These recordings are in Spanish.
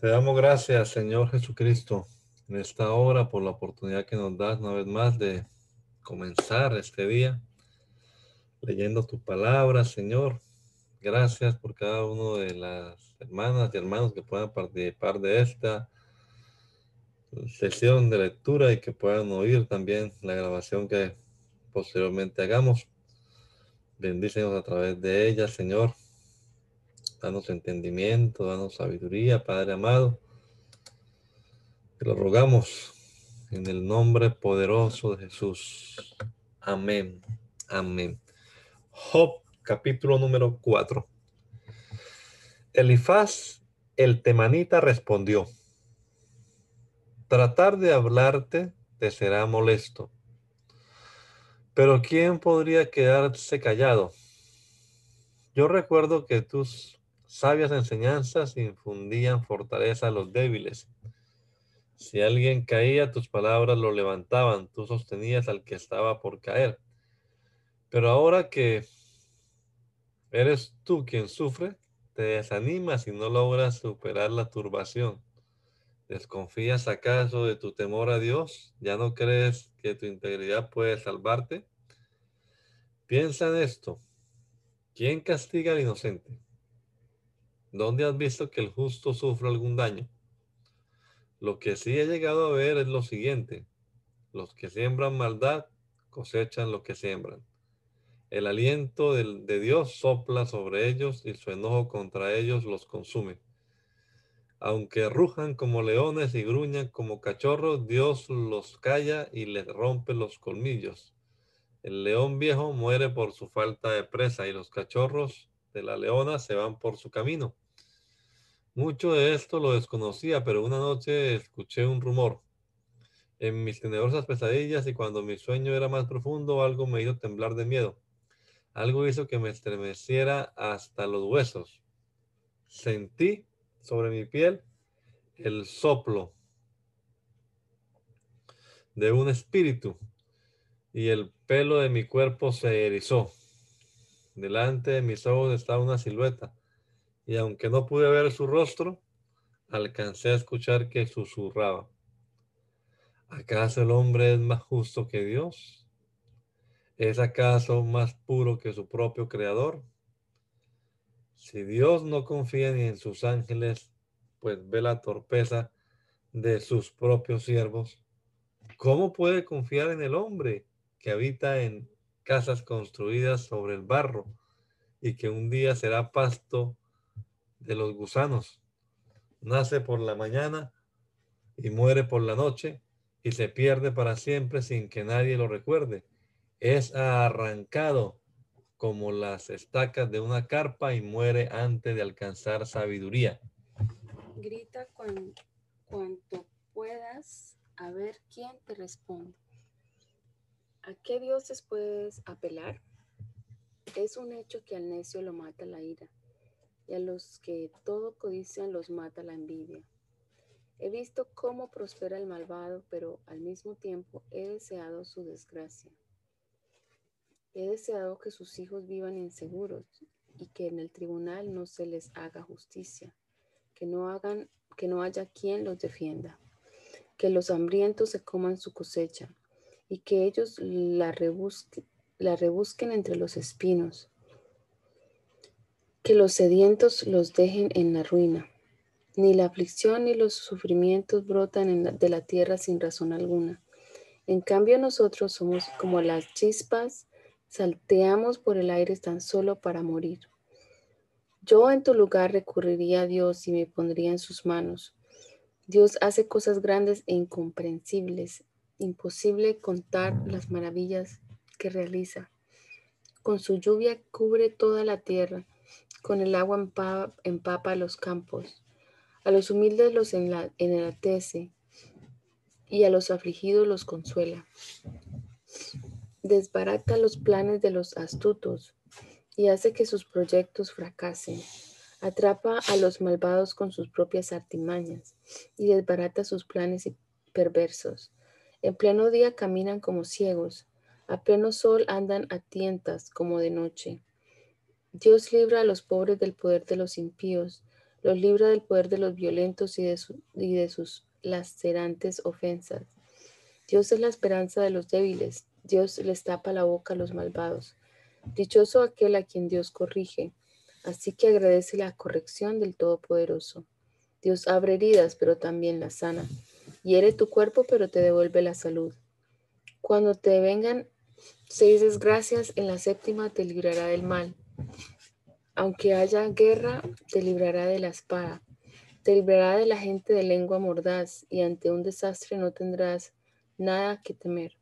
Te damos gracias, Señor Jesucristo, en esta hora por la oportunidad que nos das una vez más de comenzar este día leyendo tu palabra, Señor. Gracias por cada uno de las hermanas y hermanos que puedan participar de esta sesión de lectura y que puedan oír también la grabación que posteriormente hagamos. Bendícenos a través de ella, Señor. Danos entendimiento, danos sabiduría, Padre amado. Te lo rogamos en el nombre poderoso de Jesús. Amén. Amén. Job, capítulo número 4. Elifaz, el temanita, respondió, tratar de hablarte te será molesto, pero ¿quién podría quedarse callado? Yo recuerdo que tus sabias enseñanzas infundían fortaleza a los débiles. Si alguien caía, tus palabras lo levantaban, tú sostenías al que estaba por caer. Pero ahora que eres tú quien sufre, te desanimas y no logras superar la turbación. ¿Desconfías acaso de tu temor a Dios? ¿Ya no crees que tu integridad puede salvarte? Piensa en esto. ¿Quién castiga al inocente? ¿Dónde has visto que el justo sufre algún daño? Lo que sí he llegado a ver es lo siguiente. Los que siembran maldad cosechan lo que siembran. El aliento de, Dios sopla sobre ellos y su enojo contra ellos los consume. Aunque rujan como leones y gruñan como cachorros, Dios los calla y les rompe los colmillos. El león viejo muere por su falta de presa y los cachorros de la leona se van por su camino. Mucho de esto lo desconocía, pero una noche escuché un rumor. En mis tenebrosas pesadillas y cuando mi sueño era más profundo, algo me hizo temblar de miedo. Algo hizo que me estremeciera hasta los huesos. Sentí sobre mi piel el soplo de un espíritu y el pelo de mi cuerpo se erizó. Delante de mis ojos estaba una silueta y aunque no pude ver su rostro, alcancé a escuchar que susurraba. ¿Acaso el hombre es más justo que Dios? ¿Es acaso más puro que su propio creador? Si Dios no confía ni en sus ángeles, pues ve la torpeza de sus propios siervos, ¿cómo puede confiar en el hombre que habita en casas construidas sobre el barro y que un día será pasto de los gusanos. Nace por la mañana y muere por la noche y se pierde para siempre sin que nadie lo recuerde. Es arrancado como las estacas de una carpa y muere antes de alcanzar sabiduría. Grita cuanto puedas a ver quién te responde. ¿A qué dioses puedes apelar? Es un hecho que al necio lo mata la ira y a los que todo codician los mata la envidia. He visto cómo prospera el malvado, pero al mismo tiempo he deseado su desgracia. He deseado que sus hijos vivan inseguros y que en el tribunal no se les haga justicia, que no hagan que no haya quien los defienda, que los hambrientos se coman su cosecha y que ellos la, rebusquen entre los espinos que los sedientos los dejen en la ruina. Ni la aflicción ni los sufrimientos brotan de la tierra sin razón alguna. En cambio nosotros somos como las chispas, salteamos por el aire tan solo para morir. Yo en tu lugar recurriría a Dios y me pondría en sus manos. Dios hace cosas grandes e incomprensibles, imposible contar las maravillas que realiza. Con su lluvia cubre toda la tierra, con el agua empapa, los campos. A los humildes los enaltece y a los afligidos los consuela. Desbarata los planes de los astutos y hace que sus proyectos fracasen. Atrapa a los malvados con sus propias artimañas y desbarata sus planes perversos. En pleno día caminan como ciegos, a pleno sol andan a tientas como de noche. Dios libra a los pobres del poder de los impíos, los libra del poder de los violentos y de, y de sus lacerantes ofensas. Dios es la esperanza de los débiles, Dios les tapa la boca a los malvados. Dichoso aquel a quien Dios corrige, así que agradece la corrección del Todopoderoso. Dios abre heridas, pero también las sana. Hiere tu cuerpo, pero te devuelve la salud. Cuando te vengan seis desgracias, en la séptima te librará del mal. Aunque haya guerra, te librará de la espada. Te librará de la gente de lengua mordaz, y ante un desastre no tendrás nada que temer.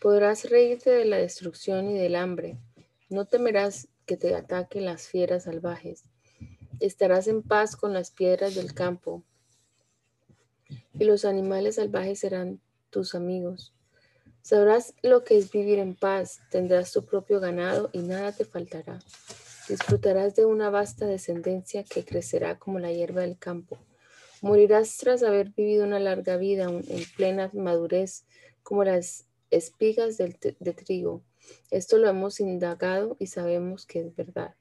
Podrás reírte de la destrucción y del hambre. No temerás que te ataquen las fieras salvajes. Estarás en paz con las piedras del campo, y los animales salvajes serán tus amigos. Sabrás lo que es vivir en paz, tendrás tu propio ganado y nada te faltará. Disfrutarás de una vasta descendencia que crecerá como la hierba del campo. Morirás tras haber vivido una larga vida en plena madurez, como las espigas de trigo. Esto lo hemos indagado y sabemos que es verdad.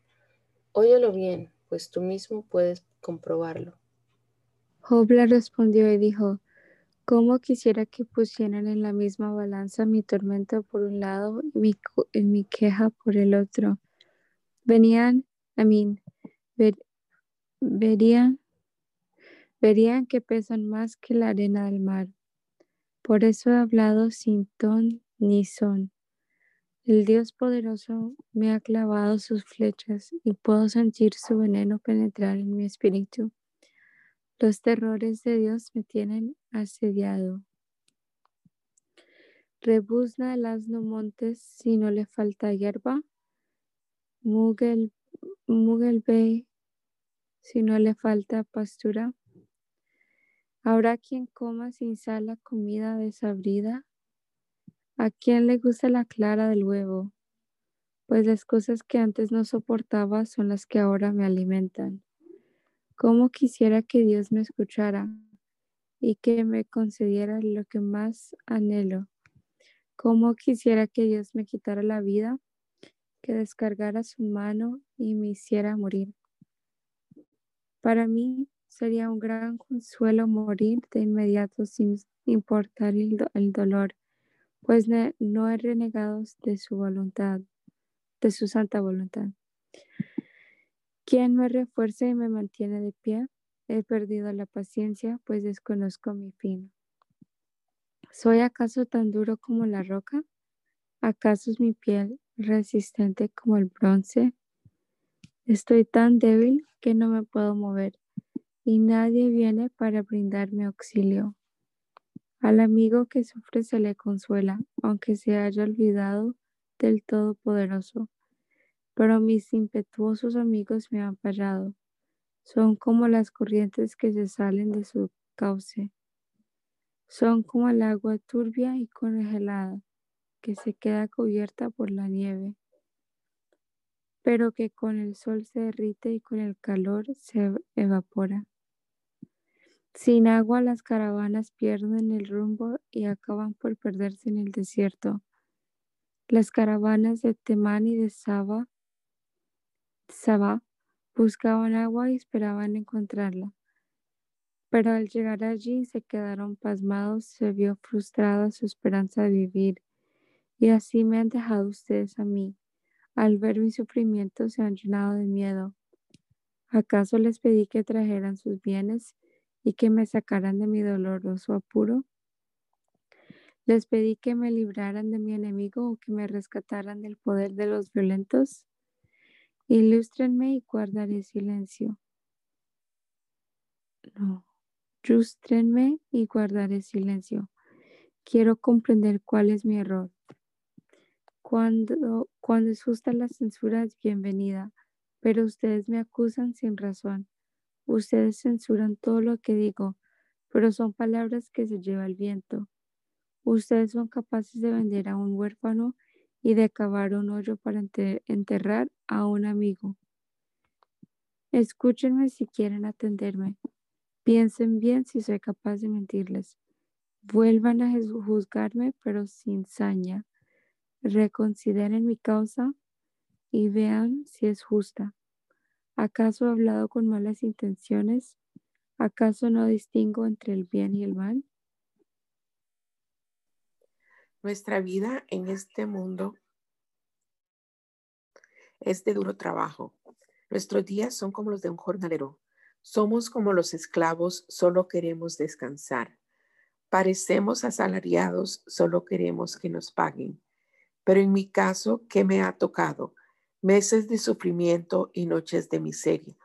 Óyelo bien, pues tú mismo puedes comprobarlo. Job respondió y dijo, ¿Cómo quisiera que pusieran en la misma balanza mi tormento por un lado y mi, mi queja por el otro? Venían, a mí, verían, verían que pesan más que la arena del mar. Por eso he hablado sin ton ni son. El Dios poderoso me ha clavado sus flechas y puedo sentir su veneno penetrar en mi espíritu. Los terrores de Dios me tienen asediado. Rebuzna el asno montes si no le falta hierba. Mugel, mugel ve si no le falta pastura. Habrá quien coma sin sal la comida desabrida. ¿A quien le gusta la clara del huevo? Pues las cosas que antes no soportaba son las que ahora me alimentan. ¿Cómo quisiera que Dios me escuchara y que me concediera lo que más anhelo? ¿Cómo quisiera que Dios me quitara la vida, que descargara su mano y me hiciera morir? Para mí sería un gran consuelo morir de inmediato sin importar el, dolor, pues no he renegado de su voluntad, de su santa voluntad. ¿Quién me refuerza y me mantiene de pie? He perdido la paciencia, pues desconozco mi fin. ¿Soy acaso tan duro como la roca? ¿Acaso es mi piel resistente como el bronce? Estoy tan débil que no me puedo mover y nadie viene para brindarme auxilio. Al amigo que sufre se le consuela, aunque se haya olvidado del Todopoderoso pero mis impetuosos amigos me han fallado. Son como las corrientes que se salen de su cauce. Son como el agua turbia y congelada que se queda cubierta por la nieve, pero que con el sol se derrite y con el calor se evapora. Sin agua las caravanas pierden el rumbo y acaban por perderse en el desierto. Las caravanas de Temán y de Saba Buscaban agua y esperaban encontrarla. Pero al llegar allí se quedaron pasmados, se vio frustrada su esperanza de vivir. Y así me han dejado ustedes a mí. Al ver mi sufrimiento se han llenado de miedo. ¿Acaso les pedí que trajeran sus bienes y que me sacaran de mi doloroso apuro? ¿Les pedí que me libraran de mi enemigo o que me rescataran del poder de los violentos? Ilústrenme y guardaré silencio. No, ilústrenme y guardaré silencio. Quiero comprender cuál es mi error. Cuando, cuando es justa la censura es bienvenida, pero ustedes me acusan sin razón. Ustedes censuran todo lo que digo, pero son palabras que se lleva el viento. Ustedes son capaces de vender a un huérfano y de cavar un hoyo para enterrar a un amigo. Escúchenme si quieren atenderme. Piensen bien si soy capaz de mentirles. Vuelvan a juzgarme, pero sin saña. Reconsideren mi causa y vean si es justa. ¿Acaso he hablado con malas intenciones? ¿Acaso no distingo entre el bien y el mal? Nuestra vida en este mundo es de duro trabajo. Nuestros días son como los de un jornalero. Somos como los esclavos, solo queremos descansar. Parecemos asalariados, solo queremos que nos paguen. Pero en mi caso, ¿qué me ha tocado? Meses de sufrimiento y noches de miseria.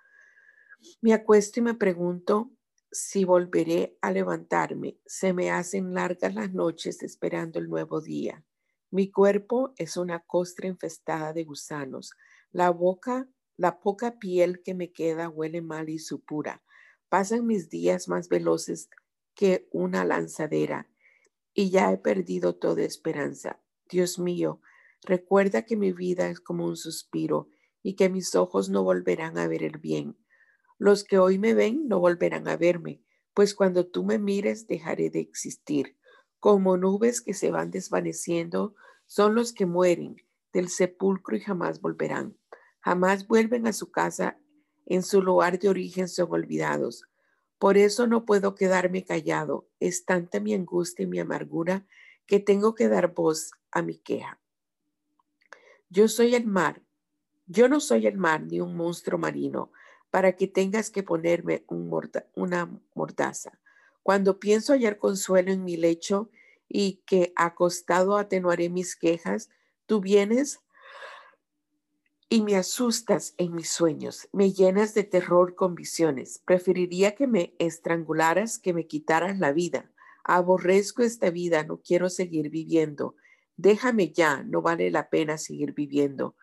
Me acuesto y me pregunto si volveré a levantarme. Se me hacen largas las noches esperando el nuevo día. Mi cuerpo es una costra infestada de gusanos. La boca la poca piel que me queda huele mal y supura. Pasan mis días más veloces que una lanzadera y ya he perdido toda esperanza. Dios mío, recuerda que mi vida es como un suspiro y que mis ojos no volverán a ver el bien. Los que hoy me ven no volverán a verme, pues cuando tú me mires dejaré de existir. Como nubes que se van desvaneciendo, son los que mueren del sepulcro y jamás volverán jamás vuelven a su casa, en su lugar de origen son olvidados. Por eso no puedo quedarme callado. Es tanta mi angustia y mi amargura que tengo que dar voz a mi queja. Yo soy el mar. Yo no soy el mar ni un monstruo marino para que tengas que ponerme una mordaza. Cuando pienso hallar consuelo en mi lecho y que acostado atenuaré mis quejas, tú vienes y me asustas en mis sueños, me llenas de terror con visiones. Preferiría que me estrangularas que me quitaras la vida. Aborrezco esta vida, no quiero seguir viviendo. Déjame ya, no vale la pena seguir viviendo.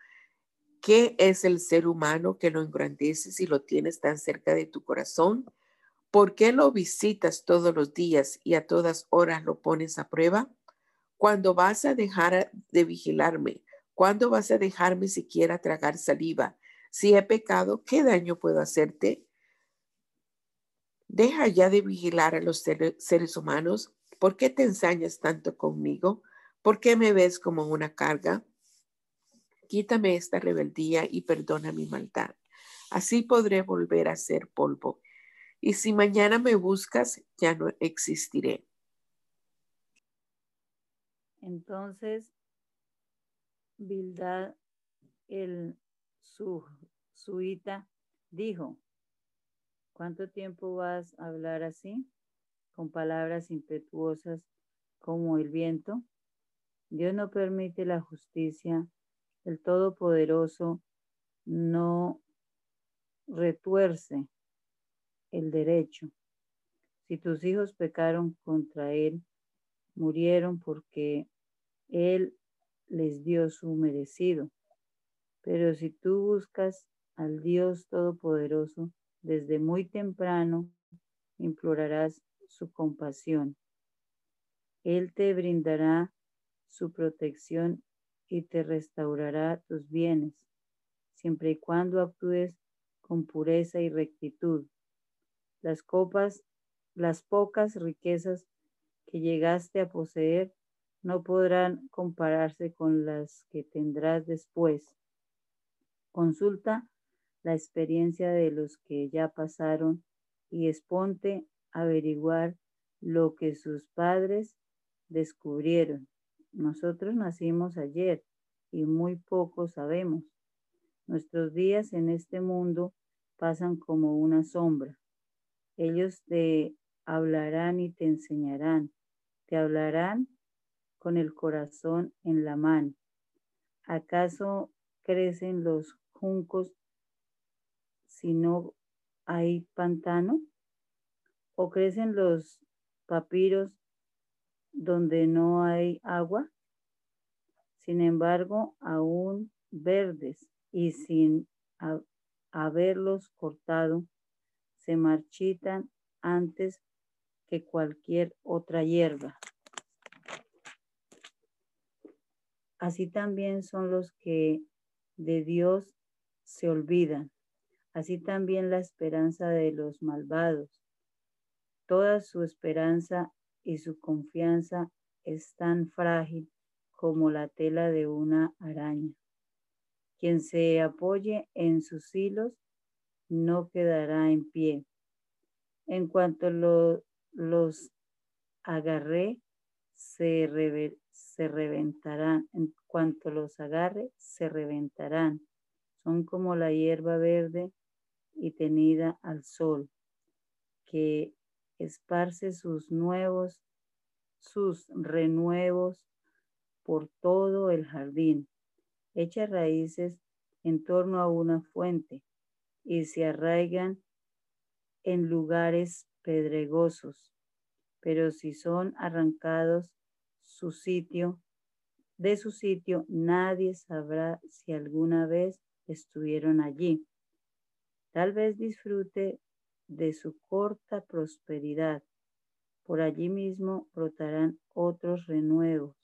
¿Qué es el ser humano que lo engrandeces y lo tienes tan cerca de tu corazón? ¿Por qué lo visitas todos los días y a todas horas lo pones a prueba? Cuando vas a dejar de vigilarme, ¿Cuándo vas a dejarme siquiera tragar saliva? Si he pecado, ¿qué daño puedo hacerte? Deja ya de vigilar a los seres humanos. ¿Por qué te ensañas tanto conmigo? ¿Por qué me ves como una carga? Quítame esta rebeldía y perdona mi maldad. Así podré volver a ser polvo. Y si mañana me buscas, ya no existiré. Entonces Bildad el suita dijo, ¿cuánto tiempo vas a hablar así, con palabras impetuosas como el viento? Dios no permite la justicia, el Todopoderoso no retuerce el derecho. Si tus hijos pecaron contra Él, murieron porque Él les dio su merecido. Pero si tú buscas al Dios Todopoderoso, desde muy temprano implorarás su compasión. Él te brindará su protección y te restaurará tus bienes, siempre y cuando actúes con pureza y rectitud. Las copas, las pocas riquezas que llegaste a poseer no podrán compararse con las que tendrás después. Consulta la experiencia de los que ya pasaron y exponte averiguar lo que sus padres descubrieron. Nosotros nacimos ayer y muy poco sabemos. Nuestros días en este mundo pasan como una sombra. Ellos te hablarán y te enseñarán. Te hablarán con el corazón en la mano. ¿Acaso crecen los juncos si no hay pantano? ¿O crecen los papiros donde no hay agua? Sin embargo, aún verdes y sin haberlos cortado, se marchitan antes que cualquier otra hierba. Así también son los que de Dios se olvidan. Así también la esperanza de los malvados. Toda su esperanza y su confianza es tan frágil como la tela de una araña. Quien se apoye en sus hilos no quedará en pie. En cuanto los agarré, se, se reventarán. En cuanto los agarre, se reventarán. Son como la hierba verde y tenida al sol, que esparce sus nuevos, sus renuevos por todo el jardín. Echa raíces en torno a una fuente y se arraigan en lugares pedregosos. Pero si son arrancados su sitio, de su sitio, nadie sabrá si alguna vez estuvieron allí. Tal vez disfrute de su corta prosperidad. Por allí mismo brotarán otros renuevos.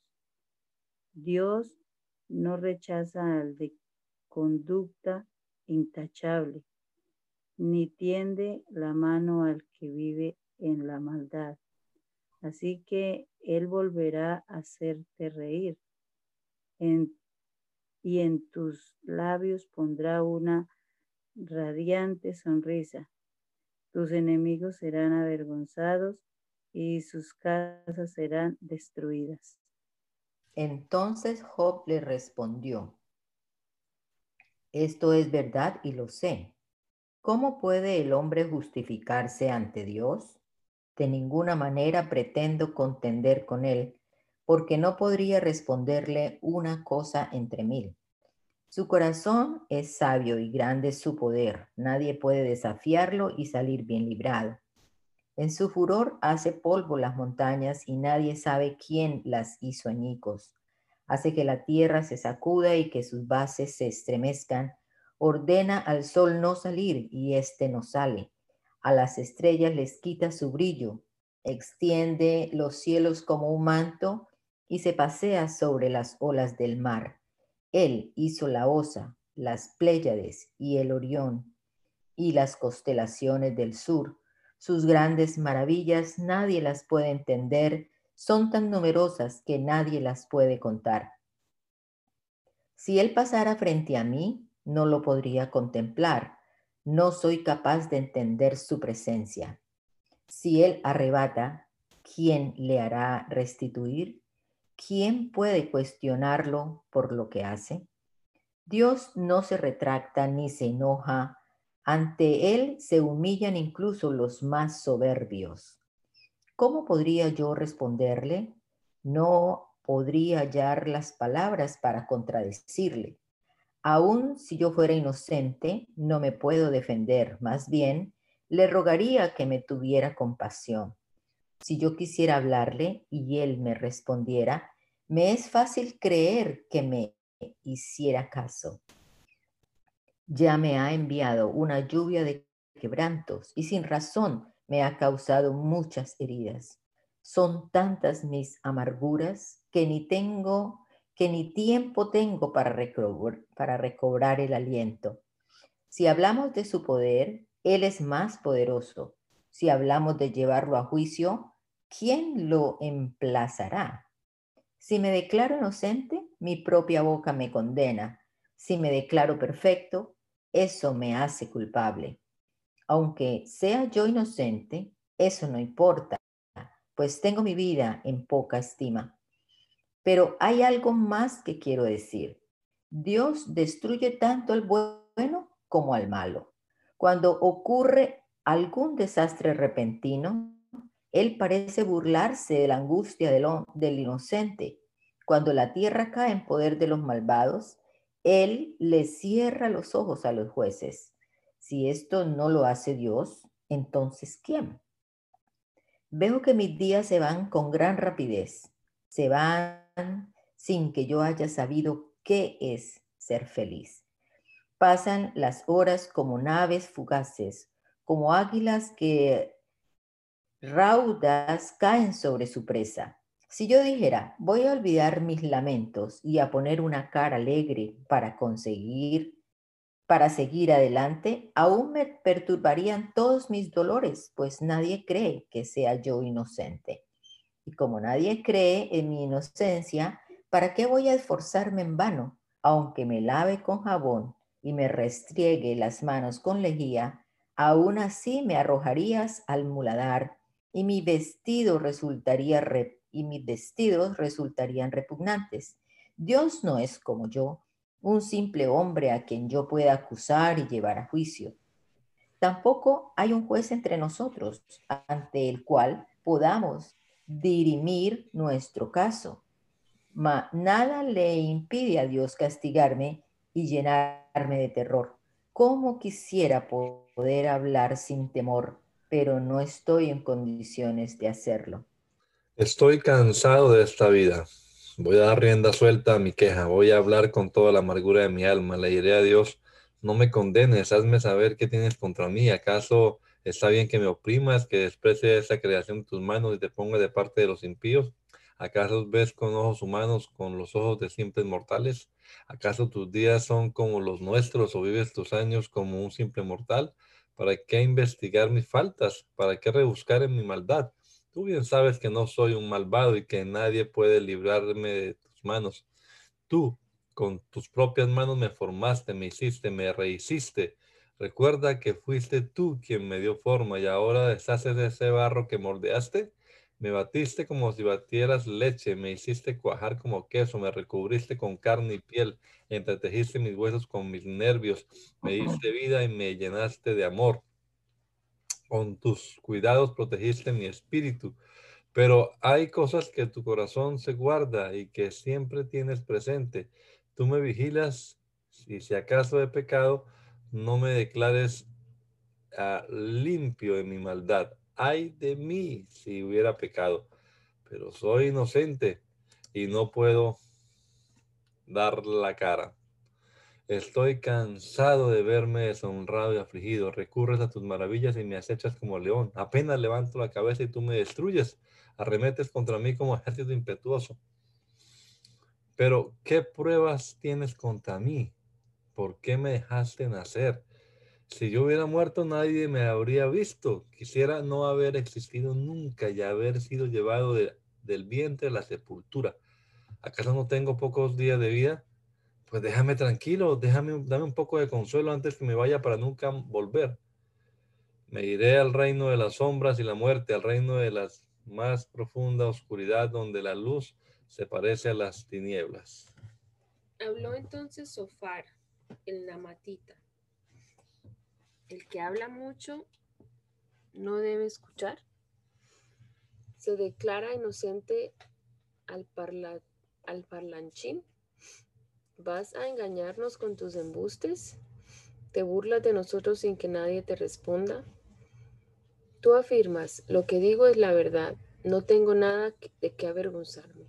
Dios no rechaza al de conducta intachable, ni tiende la mano al que vive en la maldad. Así que Él volverá a hacerte reír y en tus labios pondrá una radiante sonrisa. Tus enemigos serán avergonzados y sus casas serán destruidas. Entonces Job le respondió, esto es verdad y lo sé. ¿Cómo puede el hombre justificarse ante Dios? De ninguna manera pretendo contender con él, porque no podría responderle una cosa entre mil. Su corazón es sabio y grande su poder. Nadie puede desafiarlo y salir bien librado. En su furor hace polvo las montañas y nadie sabe quién las hizo añicos. Hace que la tierra se sacuda y que sus bases se estremezcan. Ordena al sol no salir y éste no sale. A las estrellas les quita su brillo. Extiende los cielos como un manto y se pasea sobre las olas del mar. Él hizo la osa, las Pléyades y el Orión y las constelaciones del sur sus grandes maravillas nadie las puede entender, son tan numerosas que nadie las puede contar. Si Él pasara frente a mí, no lo podría contemplar, no soy capaz de entender su presencia. Si Él arrebata, ¿quién le hará restituir? ¿Quién puede cuestionarlo por lo que hace? Dios no se retracta ni se enoja ante él se humillan incluso los más soberbios. ¿Cómo podría yo responderle? No podría hallar las palabras para contradecirle. Aun si yo fuera inocente, no me puedo defender. Más bien, le rogaría que me tuviera compasión. Si yo quisiera hablarle y él me respondiera, me es fácil creer que me hiciera caso ya me ha enviado una lluvia de quebrantos y sin razón me ha causado muchas heridas. Son tantas mis amarguras que ni tengo, que ni tiempo tengo para recobrar, para recobrar el aliento. Si hablamos de su poder, Él es más poderoso. Si hablamos de llevarlo a juicio, ¿quién lo emplazará? Si me declaro inocente, mi propia boca me condena. Si me declaro perfecto, eso me hace culpable. Aunque sea yo inocente, eso no importa, pues tengo mi vida en poca estima. Pero hay algo más que quiero decir. Dios destruye tanto al bueno como al malo. Cuando ocurre algún desastre repentino, Él parece burlarse de la angustia del, del inocente. Cuando la tierra cae en poder de los malvados, él le cierra los ojos a los jueces. Si esto no lo hace Dios, entonces ¿quién? Veo que mis días se van con gran rapidez. Se van, sin que yo haya sabido qué es ser feliz. Pasan las horas como naves fugaces, como águilas que raudas caen sobre su presa. Si yo dijera, voy a olvidar mis lamentos y a poner una cara alegre para conseguir, para seguir adelante, aún me perturbarían todos mis dolores, pues nadie cree que sea yo inocente. Y como nadie cree en mi inocencia, ¿para qué voy a esforzarme en vano? Aunque me lave con jabón y me restriegue las manos con lejía, aún así me arrojarías al muladar y mi vestido resultaría y mis vestidos resultarían repugnantes. Dios no es como yo, un simple hombre a quien yo pueda acusar y llevar a juicio. Tampoco hay un juez entre nosotros ante el cual podamos dirimir nuestro caso. Ma nada le impide a Dios castigarme y llenarme de terror. ¿Cómo quisiera poder hablar sin temor? Pero no estoy en condiciones de hacerlo. Estoy cansado de esta vida. Voy a dar rienda suelta a mi queja. Voy a hablar con toda la amargura de mi alma. Le diré a Dios, no me condenes, hazme saber qué tienes contra mí. ¿Acaso está bien que me oprimas, que desprecie esa creación de tus manos y te ponga de parte de los impíos? ¿Acaso ves con ojos humanos, con los ojos de simples mortales? ¿Acaso tus días son como los nuestros o vives tus años como un simple mortal? ¿Para qué investigar mis faltas? ¿Para qué rebuscar en mi maldad? Tú bien sabes que no soy un malvado y que nadie puede librarme de tus manos. Tú, con tus propias manos me formaste, me hiciste, me rehiciste. Recuerda que fuiste tú quien me dio forma y ahora deshaces de ese barro que moldeaste. Me batiste como si batieras leche, me hiciste cuajar como queso, me recubriste con carne y piel, entretejiste mis huesos con mis nervios, me diste vida y me llenaste de amor. Con tus cuidados protegiste mi espíritu. Pero hay cosas que tu corazón se guarda y que siempre tienes presente. Tú me vigilas y si acaso he pecado, no me declares ah, limpio de mi maldad ay de mí si hubiera pecado, pero soy inocente y no puedo dar la cara. Estoy cansado de verme deshonrado y afligido. Recurres a tus maravillas y me acechas como león. Apenas levanto la cabeza y tú me destruyes. Arremetes contra mí como ejército impetuoso. Pero, ¿qué pruebas tienes contra mí? ¿Por qué me dejaste nacer? Si yo hubiera muerto, nadie me habría visto. Quisiera no haber existido nunca y haber sido llevado del vientre a la sepultura. ¿Acaso no tengo pocos días de vida? Pues déjame tranquilo, déjame, dame un poco de consuelo antes que me vaya para nunca volver. Me iré al reino de las sombras y la muerte, al reino de la más profunda oscuridad, donde la luz se parece a las tinieblas. Habló entonces Sofar, el namatita el que habla mucho no debe escuchar. Se declara inocente al, al parlanchín. ¿Vas a engañarnos con tus embustes? ¿Te burlas de nosotros sin que nadie te responda? Tú afirmas, lo que digo es la verdad, no tengo nada de qué avergonzarme.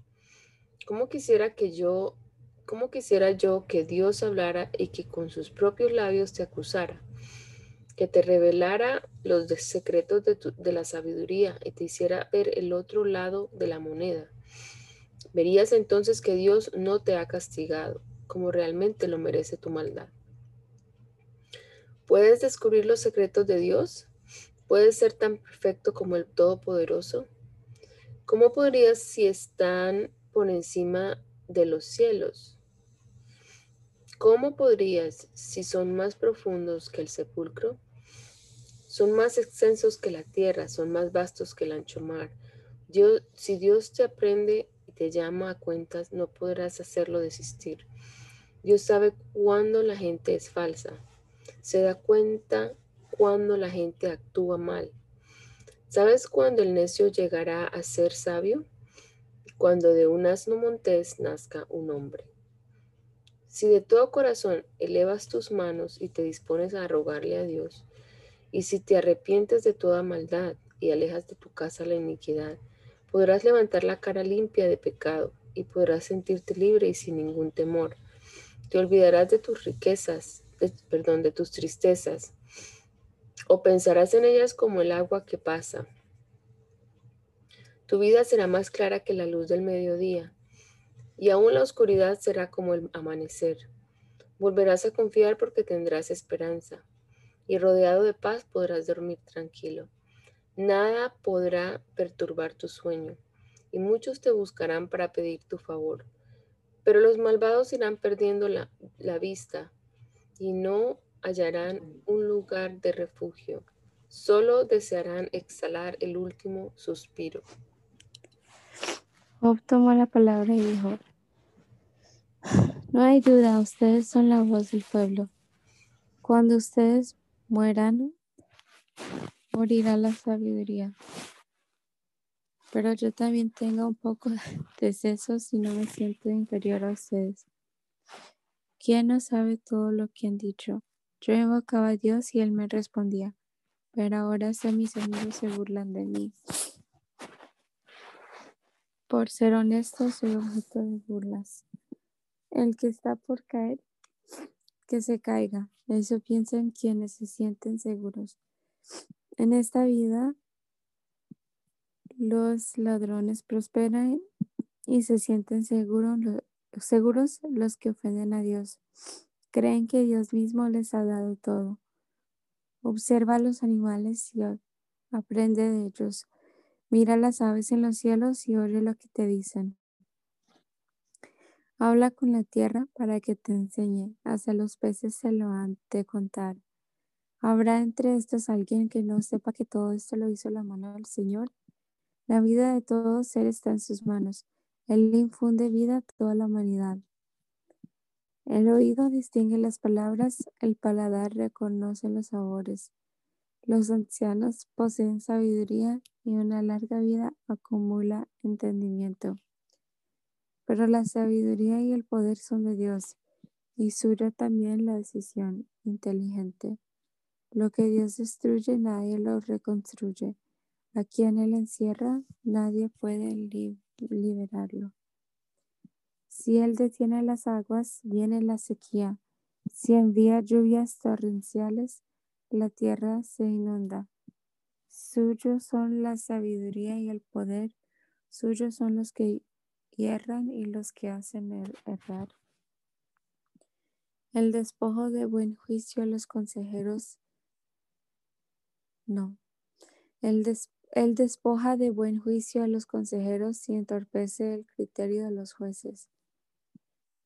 ¿Cómo quisiera que yo, cómo quisiera yo que Dios hablara y que con sus propios labios te acusara? Que te revelara los secretos de, de, la sabiduría y te hiciera ver el otro lado de la moneda. Verías entonces que Dios no te ha castigado como realmente lo merece tu maldad. ¿Puedes descubrir los secretos de Dios? ¿Puedes ser tan perfecto como el Todopoderoso? ¿Cómo podrías si están por encima de los cielos? ¿Cómo podrías si son más profundos que el sepulcro? Son más extensos que la tierra, son más vastos que el ancho mar. Dios, si Dios te aprende y te llama a cuentas, no podrás hacerlo desistir. Dios sabe cuándo la gente es falsa. Se da cuenta cuando la gente actúa mal. ¿Sabes cuándo el necio llegará a ser sabio? Cuando de un asno montés nazca un hombre. Si de todo corazón elevas tus manos y te dispones a rogarle a Dios, y si te arrepientes de toda maldad y alejas de tu casa la iniquidad, podrás levantar la cara limpia de pecado y podrás sentirte libre y sin ningún temor. Te olvidarás de tus riquezas, perdón, de tus tristezas, o pensarás en ellas como el agua que pasa. Tu vida será más clara que la luz del mediodía, y aún la oscuridad será como el amanecer. Volverás a confiar porque tendrás esperanza, y rodeado de paz podrás dormir tranquilo. Nada podrá perturbar tu sueño, y muchos te buscarán para pedir tu favor. Pero los malvados irán perdiendo la, la vista y no hallarán un lugar de refugio. Solo desearán exhalar el último suspiro. La palabra y no hay duda, ustedes son la voz del pueblo. Cuando ustedes mueran, morirá la sabiduría. Pero yo también tengo un poco de sesos y no me siento inferior a ustedes. ¿Quién no sabe todo lo que han dicho? Yo invocaba a Dios y Él me respondía, pero ahora hasta mis amigos se burlan de mí. Por ser honesto, soy objeto de burlas. El que está por caer, que se caiga. Eso piensan quienes se sienten seguros. En esta vida, los ladrones prosperan y se sienten seguros, seguros los que ofenden a Dios. Creen que Dios mismo les ha dado todo. Observa a los animales y aprende de ellos. Mira las aves en los cielos y oye lo que te dicen. Habla con la tierra para que te enseñe. Hasta los peces se lo han de contar. ¿Habrá entre estos alguien que no sepa que todo esto lo hizo la mano del Señor? La vida de todo ser está en sus manos. Él infunde vida a toda la humanidad. El oído distingue las palabras, el paladar reconoce los sabores. Los ancianos poseen sabiduría y una larga vida acumula entendimiento. Pero la sabiduría y el poder son de Dios, y suya también la decisión inteligente. Lo que Dios destruye, nadie lo reconstruye. A quien Él encierra, nadie puede liberarlo. Si Él detiene las aguas, viene la sequía. Si envía lluvias torrenciales, la tierra se inunda. Suyos son la sabiduría y el poder, suyos son los que hierran y los que hacen errar. El despojo de buen juicio a los consejeros, no. El, el despoja de buen juicio a los consejeros y entorpece el criterio de los jueces.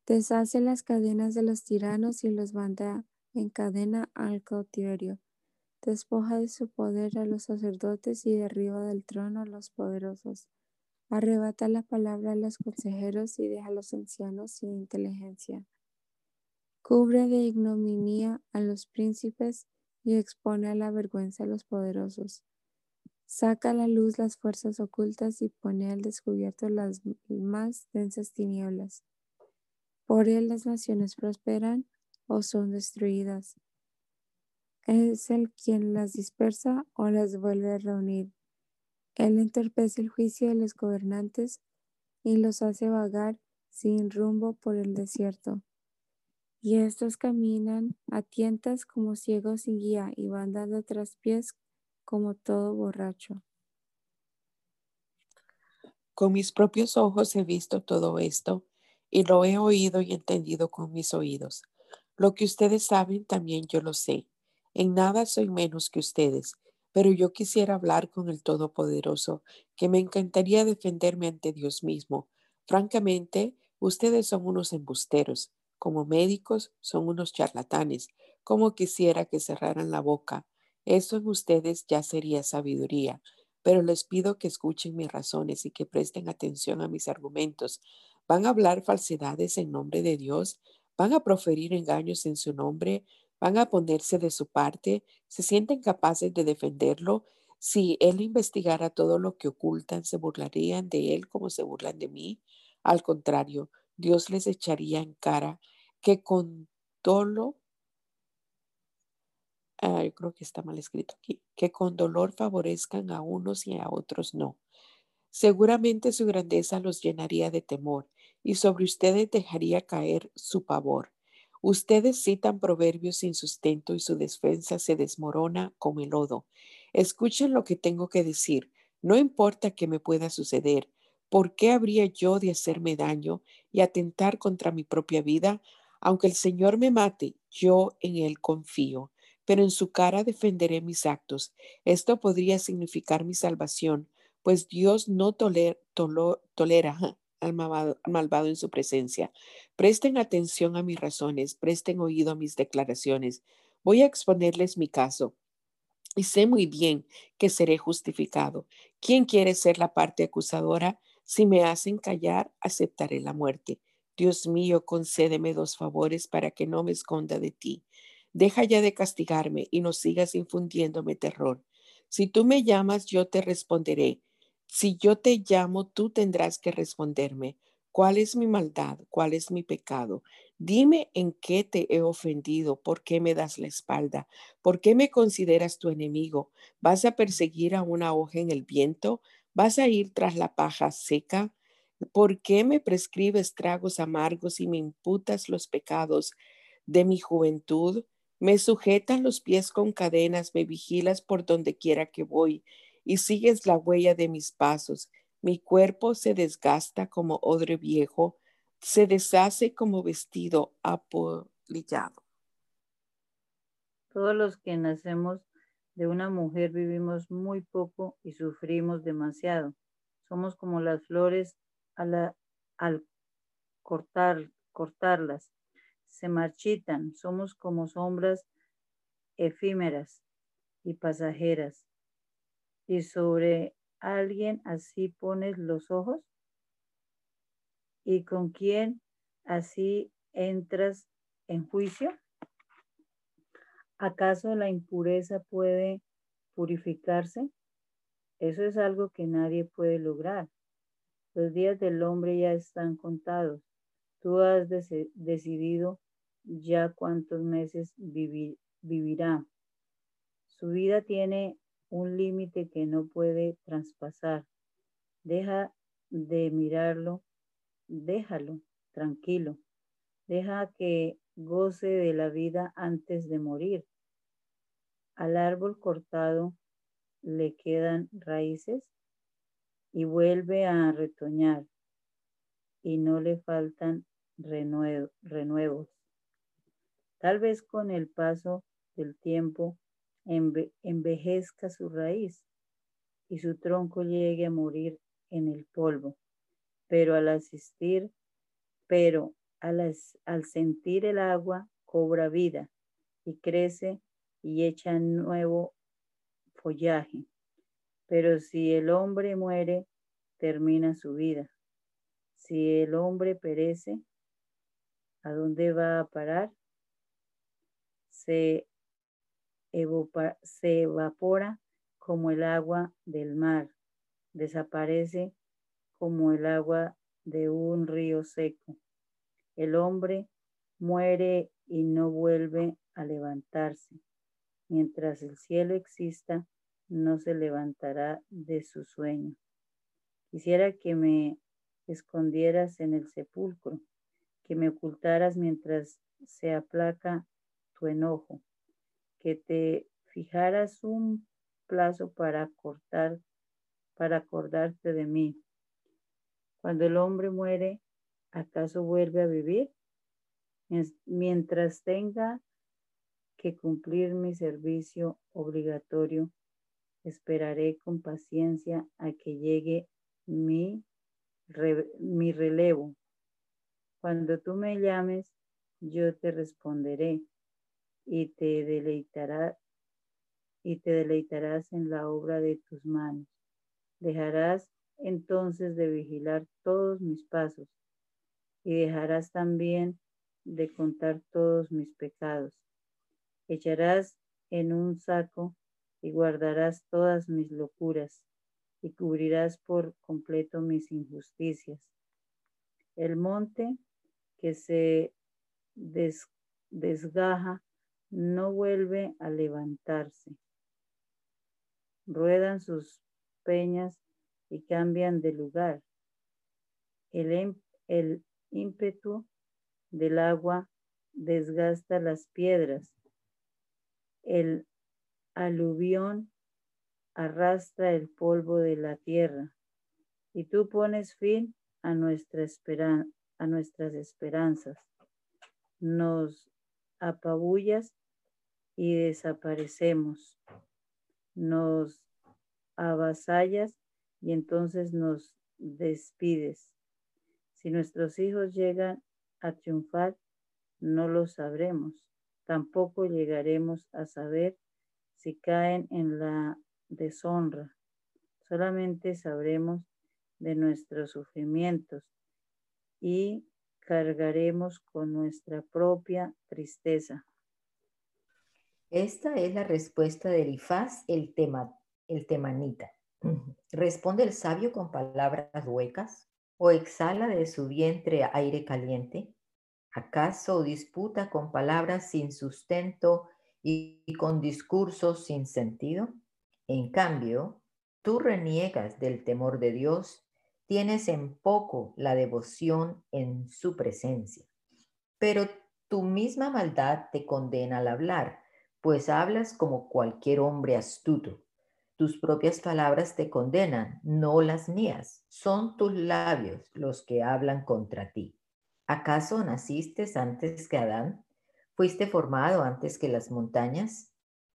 Deshace las cadenas de los tiranos y los manda en cadena al cautiverio. Despoja de su poder a los sacerdotes y derriba del trono a los poderosos. Arrebata la palabra a los consejeros y deja a los ancianos sin inteligencia. Cubre de ignominia a los príncipes y expone a la vergüenza a los poderosos. Saca a la luz las fuerzas ocultas y pone al descubierto las más densas tinieblas. Por él las naciones prosperan o son destruidas. Es el quien las dispersa o las vuelve a reunir. Él entorpece el juicio de los gobernantes y los hace vagar sin rumbo por el desierto. Y estos caminan a tientas como ciegos sin guía y van dando pies como todo borracho. Con mis propios ojos he visto todo esto y lo he oído y entendido con mis oídos. Lo que ustedes saben también yo lo sé. En nada soy menos que ustedes, pero yo quisiera hablar con el Todopoderoso, que me encantaría defenderme ante Dios mismo. Francamente, ustedes son unos embusteros. Como médicos, son unos charlatanes. Como quisiera que cerraran la boca. Eso en ustedes ya sería sabiduría. Pero les pido que escuchen mis razones y que presten atención a mis argumentos, van a hablar falsedades en nombre de Dios, van a proferir engaños en su nombre, van a ponerse de su parte, se sienten capaces de defenderlo. Si él investigara todo lo que ocultan, se burlarían de él como se burlan de mí. Al contrario, Dios les echaría en cara que con dolo, ah, yo creo que está mal escrito aquí, que con dolor favorezcan a unos y a otros no. Seguramente su grandeza los llenaría de temor y sobre ustedes dejaría caer su pavor. Ustedes citan proverbios sin sustento y su defensa se desmorona como el lodo. Escuchen lo que tengo que decir. No importa qué me pueda suceder. ¿Por qué habría yo de hacerme daño y atentar contra mi propia vida? Aunque el Señor me mate, yo en Él confío, pero en su cara defenderé mis actos. Esto podría significar mi salvación, pues Dios no tolera al malvado, en su presencia. Presten atención a mis razones, presten oído a mis declaraciones. Voy a exponerles mi caso. Y sé muy bien que seré justificado. ¿Quién quiere ser la parte acusadora? Si me hacen callar, aceptaré la muerte. Dios mío, concédeme dos favores para que no me esconda de ti. Deja ya de castigarme y no sigas infundiéndome terror. Si tú me llamas, yo te responderé. Si yo te llamo, tú tendrás que responderme. ¿Cuál es mi maldad? ¿Cuál es mi pecado? Dime en qué te he ofendido, por qué me das la espalda, por qué me consideras tu enemigo. ¿Vas a perseguir a una hoja en el viento? ¿Vas a ir tras la paja seca? ¿Por qué me prescribes tragos amargos y me imputas los pecados de mi juventud? Me sujetas los pies con cadenas, me vigilas por donde quiera que voy y sigues la huella de mis pasos. Mi cuerpo se desgasta como odre viejo, se deshace como vestido apolillado. Todos los que nacemos de una mujer vivimos muy poco y sufrimos demasiado. Somos como las flores al cortar, cortarlas. Se marchitan. Somos como sombras efímeras y pasajeras y sobre alguien así pones los ojos? ¿Y con quién así entras en juicio? ¿Acaso la impureza puede purificarse? Eso es algo que nadie puede lograr. Los días del hombre ya están contados. Tú has decidido ya cuántos meses vivirá. Su vida tiene un límite que no puede traspasar. Deja de mirarlo, déjalo tranquilo. Deja que goce de la vida antes de morir. Al árbol cortado le quedan raíces y vuelve a retoñar y no le faltan renuevos. Tal vez con el paso del tiempo envejezca su raíz y su tronco llegue a morir en el polvo. Pero al asistir, pero al, al sentir el agua, cobra vida y crece y echa nuevo follaje. Pero si el hombre muere, termina su vida. Si el hombre perece, ¿a dónde va a parar? Se se evapora como el agua del mar, desaparece como el agua de un río seco. El hombre muere y no vuelve a levantarse. Mientras el cielo exista, no se levantará de su sueño. Quisiera que me escondieras en el sepulcro, que me ocultaras mientras se aplaca tu enojo, que te fijaras un plazo para cortar, para acordarte de mí. Cuando el hombre muere, ¿acaso vuelve a vivir? Mientras tenga que cumplir mi servicio obligatorio, esperaré con paciencia a que llegue mi, mi relevo. Cuando tú me llames, yo te responderé y te deleitará y te deleitarás en la obra de tus manos. Dejarás entonces de vigilar todos mis pasos y dejarás también de contar todos mis pecados. Echarás en un saco y guardarás todas mis locuras y cubrirás por completo mis injusticias. El monte que se desgaja no vuelve a levantarse. Ruedan sus peñas y cambian de lugar. El, em, el ímpetu del agua desgasta las piedras. El aluvión arrastra el polvo de la tierra y tú pones fin a, nuestra a nuestras esperanzas. Nos apabullas y desaparecemos. Nos avasallas y entonces nos despides. Si nuestros hijos llegan a triunfar, no lo sabremos. Tampoco llegaremos a saber si caen en la deshonra. Solamente sabremos de nuestros sufrimientos y cargaremos con nuestra propia tristeza. Esta es la respuesta de Elifaz, el, tema, temanita. ¿Responde el sabio con palabras huecas? ¿O exhala de su vientre aire caliente? ¿Acaso disputa con palabras sin sustento y con discursos sin sentido? En cambio, tú reniegas del temor de Dios, tienes en poco la devoción en su presencia. Pero tu misma maldad te condena al hablar pues hablas como cualquier hombre astuto. Tus propias palabras te condenan, no las mías. Son tus labios los que hablan contra ti. ¿Acaso naciste antes que Adán? ¿Fuiste formado antes que las montañas?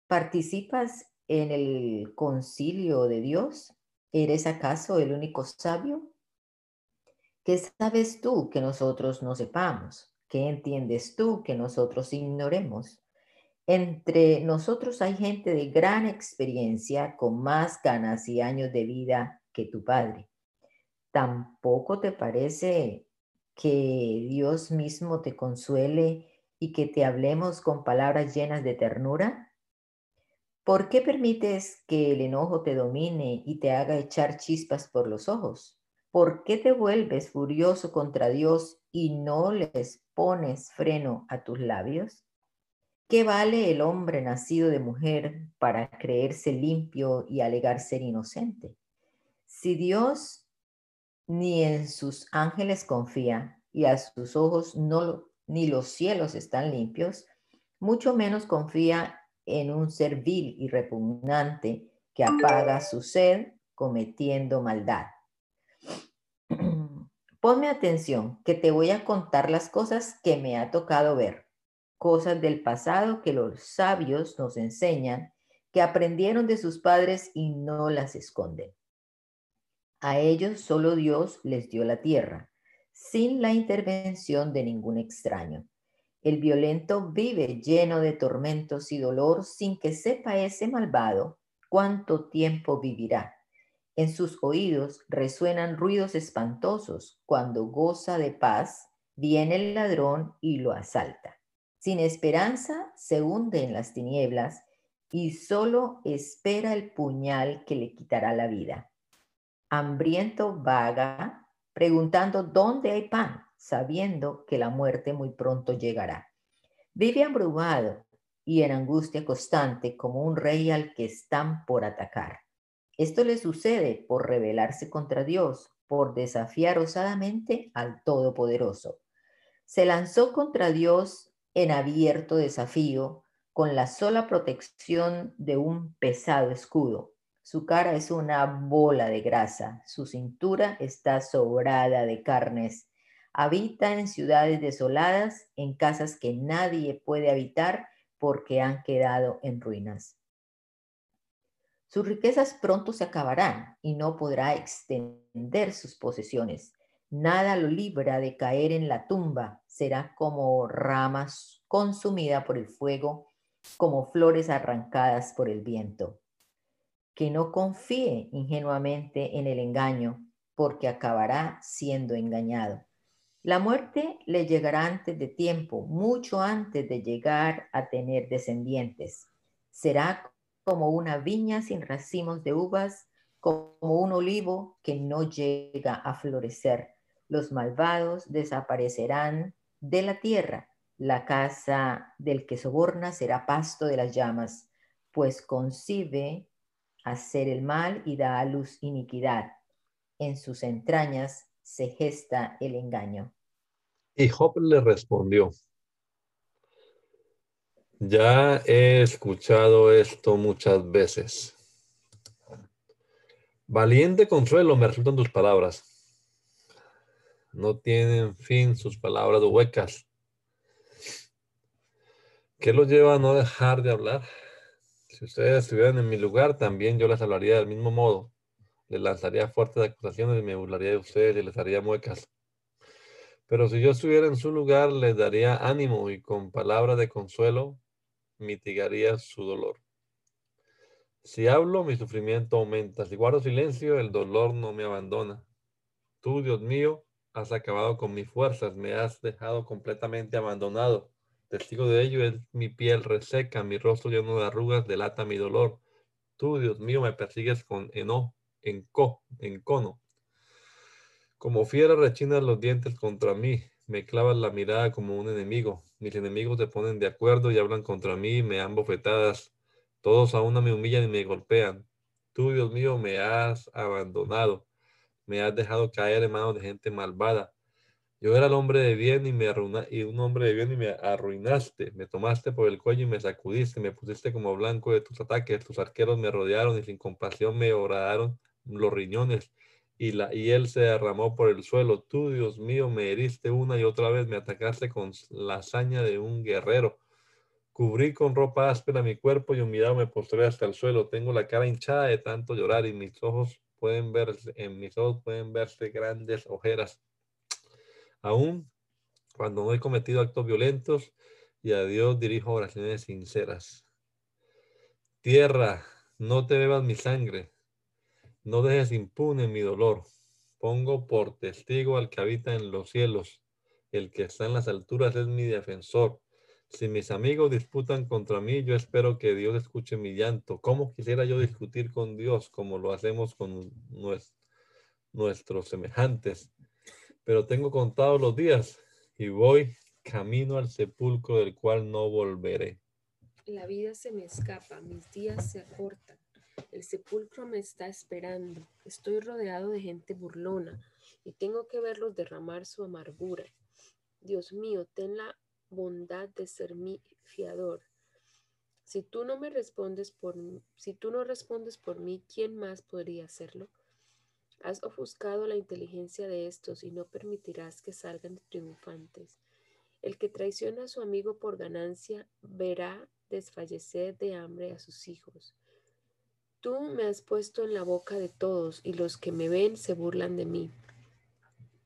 ¿Participas en el concilio de Dios? ¿Eres acaso el único sabio? ¿Qué sabes tú que nosotros no sepamos? ¿Qué entiendes tú que nosotros ignoremos? Entre nosotros hay gente de gran experiencia, con más ganas y años de vida que tu Padre. ¿Tampoco te parece que Dios mismo te consuele y que te hablemos con palabras llenas de ternura? ¿Por qué permites que el enojo te domine y te haga echar chispas por los ojos? ¿Por qué te vuelves furioso contra Dios y no les pones freno a tus labios? ¿Qué vale el hombre nacido de mujer para creerse limpio y alegar ser inocente? Si Dios ni en sus ángeles confía y a sus ojos ni los cielos están limpios, mucho menos confía en un ser vil y repugnante que apaga su sed cometiendo maldad. Ponme atención, que te voy a contar las cosas que me ha tocado ver cosas del pasado que los sabios nos enseñan, que aprendieron de sus padres y no las esconden. A ellos solo Dios les dio la tierra, sin la intervención de ningún extraño. El violento vive lleno de tormentos y dolor sin que sepa ese malvado cuánto tiempo vivirá. En sus oídos resuenan ruidos espantosos. Cuando goza de paz, viene el ladrón y lo asalta. Sin esperanza se hunde en las tinieblas y solo espera el puñal que le quitará la vida. Hambriento vaga, preguntando dónde hay pan, sabiendo que la muerte muy pronto llegará. Vive abrumado y en angustia constante como un rey al que están por atacar. Esto le sucede por rebelarse contra Dios, por desafiar osadamente al Todopoderoso. Se lanzó contra Dios en abierto desafío con la sola protección de un pesado escudo. Su cara es una bola de grasa, su cintura está sobrada de carnes. Habita en ciudades desoladas, en casas que nadie puede habitar porque han quedado en ruinas. Sus riquezas pronto se acabarán y no podrá extender sus posesiones. Nada lo libra de caer en la tumba, será como ramas consumida por el fuego, como flores arrancadas por el viento. Que no confíe ingenuamente en el engaño, porque acabará siendo engañado. La muerte le llegará antes de tiempo, mucho antes de llegar a tener descendientes. Será como una viña sin racimos de uvas, como un olivo que no llega a florecer los malvados desaparecerán de la tierra, la casa del que soborna será pasto de las llamas, pues concibe hacer el mal y da a luz iniquidad. En sus entrañas se gesta el engaño. Y Job le respondió, ya he escuchado esto muchas veces. Valiente consuelo me resultan tus palabras. No tienen fin sus palabras huecas. ¿Qué los lleva a no dejar de hablar? Si ustedes estuvieran en mi lugar, también yo les hablaría del mismo modo. Les lanzaría fuertes acusaciones y me burlaría de ustedes y les haría muecas. Pero si yo estuviera en su lugar, les daría ánimo y con palabras de consuelo mitigaría su dolor. Si hablo, mi sufrimiento aumenta. Si guardo silencio, el dolor no me abandona. Tú, Dios mío, has acabado con mis fuerzas, me has dejado completamente abandonado. Testigo de ello es mi piel reseca, mi rostro lleno de arrugas delata mi dolor. Tú, Dios mío, me persigues con eno, enco, encono. Como fiera rechinas los dientes contra mí, me clavas la mirada como un enemigo. Mis enemigos se ponen de acuerdo y hablan contra mí, me dan bofetadas. Todos a una me humillan y me golpean. Tú, Dios mío, me has abandonado. Me has dejado caer en manos de gente malvada. Yo era el hombre de bien y, me arruina, y un hombre de bien y me arruinaste. Me tomaste por el cuello y me sacudiste. Me pusiste como blanco de tus ataques. Tus arqueros me rodearon y sin compasión me horadaron los riñones. Y, la, y él se derramó por el suelo. Tú, Dios mío, me heriste una y otra vez. Me atacaste con la hazaña de un guerrero. Cubrí con ropa áspera mi cuerpo y humillado me postré hasta el suelo. Tengo la cara hinchada de tanto llorar y mis ojos pueden verse, en mis ojos pueden verse grandes ojeras. Aún cuando no he cometido actos violentos y a Dios dirijo oraciones sinceras. Tierra, no te bebas mi sangre, no dejes impune mi dolor. Pongo por testigo al que habita en los cielos. El que está en las alturas es mi defensor. Si mis amigos disputan contra mí, yo espero que Dios escuche mi llanto. ¿Cómo quisiera yo discutir con Dios como lo hacemos con nuestros semejantes? Pero tengo contados los días y voy camino al sepulcro del cual no volveré. La vida se me escapa, mis días se acortan. El sepulcro me está esperando. Estoy rodeado de gente burlona y tengo que verlos derramar su amargura. Dios mío, ten la bondad de ser mi fiador. Si tú no me respondes por si tú no respondes por mí, ¿quién más podría hacerlo? Has ofuscado la inteligencia de estos y no permitirás que salgan triunfantes. El que traiciona a su amigo por ganancia verá desfallecer de hambre a sus hijos. Tú me has puesto en la boca de todos y los que me ven se burlan de mí.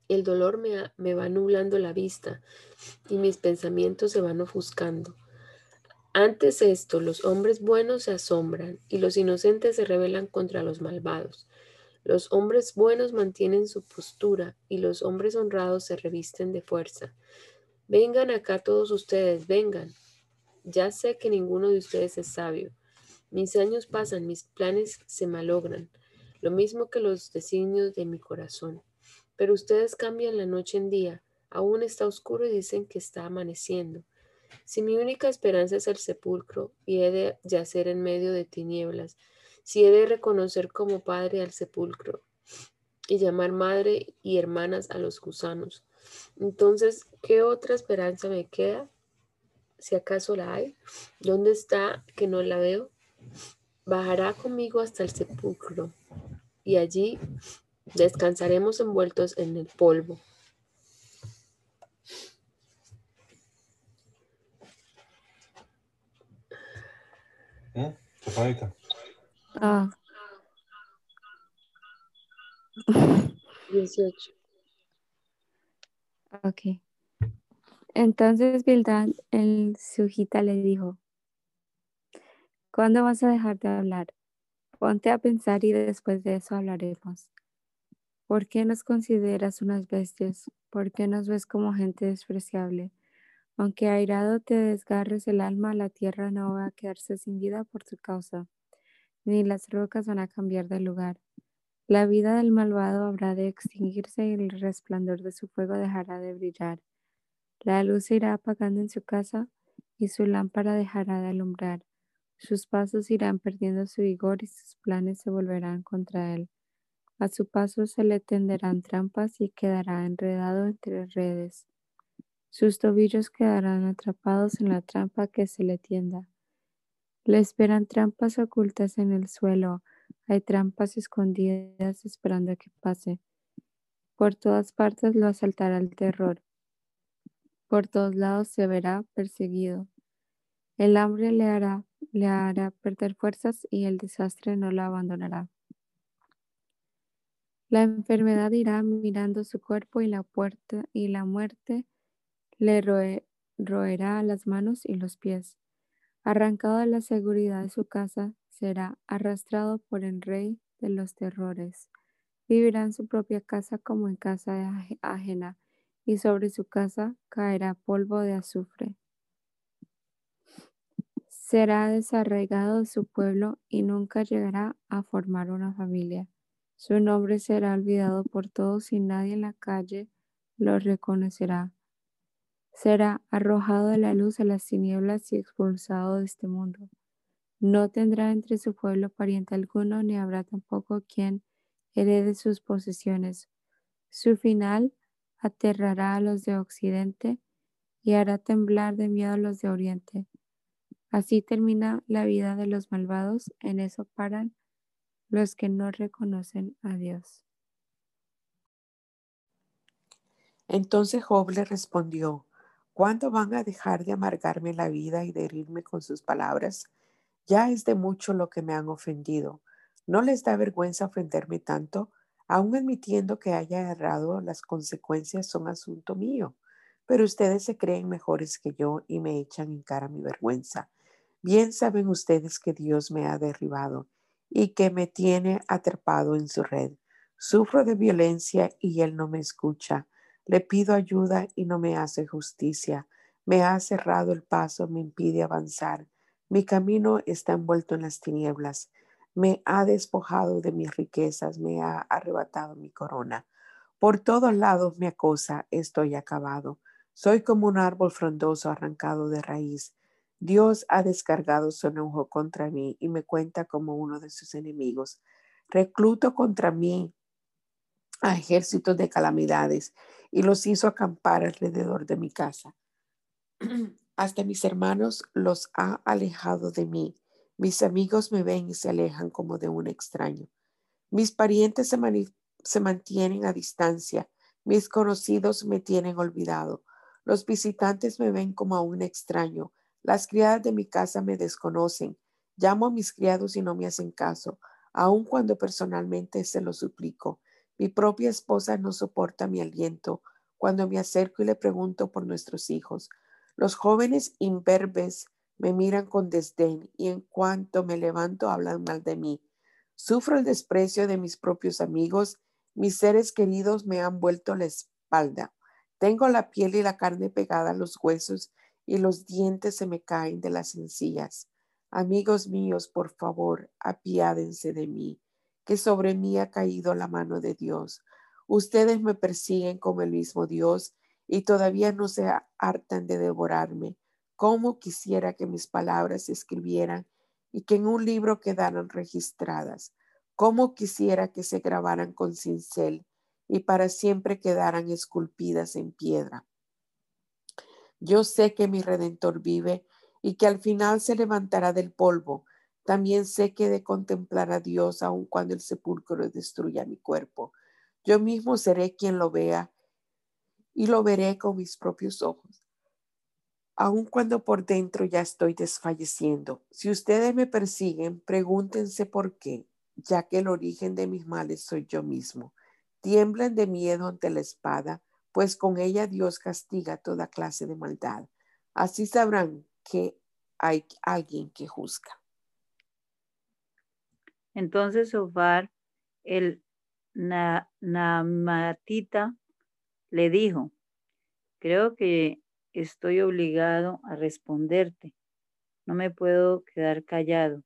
El dolor me, me, va nublando la vista y mis pensamientos se van ofuscando. Antes esto, los hombres buenos se asombran y los inocentes se rebelan contra los malvados. Los hombres buenos mantienen su postura y los hombres honrados se revisten de fuerza. Vengan acá todos ustedes, vengan. Ya sé que ninguno de ustedes es sabio. Mis años pasan, mis planes se malogran, lo mismo que los designios de mi corazón. Pero ustedes cambian la noche en día, aún está oscuro y dicen que está amaneciendo. Si mi única esperanza es el sepulcro y he de yacer en medio de tinieblas, si he de reconocer como padre al sepulcro y llamar madre y hermanas a los gusanos, entonces, ¿qué otra esperanza me queda? Si acaso la hay, ¿dónde está que no la veo? Bajará conmigo hasta el sepulcro y allí Descansaremos envueltos en el polvo. ¿Eh? Ah. 18. Ok. Entonces Bildad, el sujita, le dijo, ¿cuándo vas a dejar de hablar? Ponte a pensar y después de eso hablaremos. ¿Por qué nos consideras unas bestias? ¿Por qué nos ves como gente despreciable? Aunque airado te desgarres el alma, la tierra no va a quedarse sin vida por tu causa, ni las rocas van a cambiar de lugar. La vida del malvado habrá de extinguirse y el resplandor de su fuego dejará de brillar. La luz se irá apagando en su casa y su lámpara dejará de alumbrar. Sus pasos irán perdiendo su vigor y sus planes se volverán contra él. A su paso se le tenderán trampas y quedará enredado entre redes. Sus tobillos quedarán atrapados en la trampa que se le tienda. Le esperan trampas ocultas en el suelo. Hay trampas escondidas esperando a que pase. Por todas partes lo asaltará el terror. Por todos lados se verá perseguido. El hambre le hará, le hará perder fuerzas y el desastre no lo abandonará. La enfermedad irá mirando su cuerpo y la puerta y la muerte le roerá las manos y los pies. Arrancado de la seguridad de su casa, será arrastrado por el rey de los terrores. Vivirá en su propia casa como en casa ajena, y sobre su casa caerá polvo de azufre. Será desarraigado de su pueblo y nunca llegará a formar una familia. Su nombre será olvidado por todos y nadie en la calle lo reconocerá será arrojado de la luz a las tinieblas y expulsado de este mundo. No tendrá entre su pueblo pariente alguno, ni habrá tampoco quien herede sus posesiones. Su final aterrará a los de Occidente y hará temblar de miedo a los de Oriente. Así termina la vida de los malvados, en eso paran los que no reconocen a Dios. Entonces Job le respondió, ¿Cuándo van a dejar de amargarme la vida y de herirme con sus palabras? Ya es de mucho lo que me han ofendido. ¿No les da vergüenza ofenderme tanto? Aún admitiendo que haya errado, las consecuencias son asunto mío. Pero ustedes se creen mejores que yo y me echan en cara mi vergüenza. Bien saben ustedes que Dios me ha derribado y que me tiene atrapado en su red. Sufro de violencia y Él no me escucha. Le pido ayuda y no me hace justicia. Me ha cerrado el paso, me impide avanzar. Mi camino está envuelto en las tinieblas. Me ha despojado de mis riquezas, me ha arrebatado mi corona. Por todos lados me acosa, estoy acabado. Soy como un árbol frondoso arrancado de raíz. Dios ha descargado su enojo contra mí y me cuenta como uno de sus enemigos. Recluto contra mí a ejércitos de calamidades y los hizo acampar alrededor de mi casa. Hasta mis hermanos los ha alejado de mí. Mis amigos me ven y se alejan como de un extraño. Mis parientes se, se mantienen a distancia. Mis conocidos me tienen olvidado. Los visitantes me ven como a un extraño. Las criadas de mi casa me desconocen. Llamo a mis criados y no me hacen caso, aun cuando personalmente se lo suplico. Mi propia esposa no soporta mi aliento cuando me acerco y le pregunto por nuestros hijos. Los jóvenes imberbes me miran con desdén y en cuanto me levanto hablan mal de mí. Sufro el desprecio de mis propios amigos. Mis seres queridos me han vuelto la espalda. Tengo la piel y la carne pegada a los huesos y los dientes se me caen de las encías. Amigos míos, por favor, apiádense de mí que sobre mí ha caído la mano de Dios. Ustedes me persiguen como el mismo Dios y todavía no se hartan de devorarme. ¿Cómo quisiera que mis palabras se escribieran y que en un libro quedaran registradas? ¿Cómo quisiera que se grabaran con cincel y para siempre quedaran esculpidas en piedra? Yo sé que mi redentor vive y que al final se levantará del polvo también sé que de contemplar a Dios aun cuando el sepulcro destruya mi cuerpo. Yo mismo seré quien lo vea y lo veré con mis propios ojos, aun cuando por dentro ya estoy desfalleciendo. Si ustedes me persiguen, pregúntense por qué, ya que el origen de mis males soy yo mismo. Tiemblan de miedo ante la espada, pues con ella Dios castiga toda clase de maldad. Así sabrán que hay alguien que juzga. Entonces Sofar, el Namatita, le dijo, creo que estoy obligado a responderte. No me puedo quedar callado.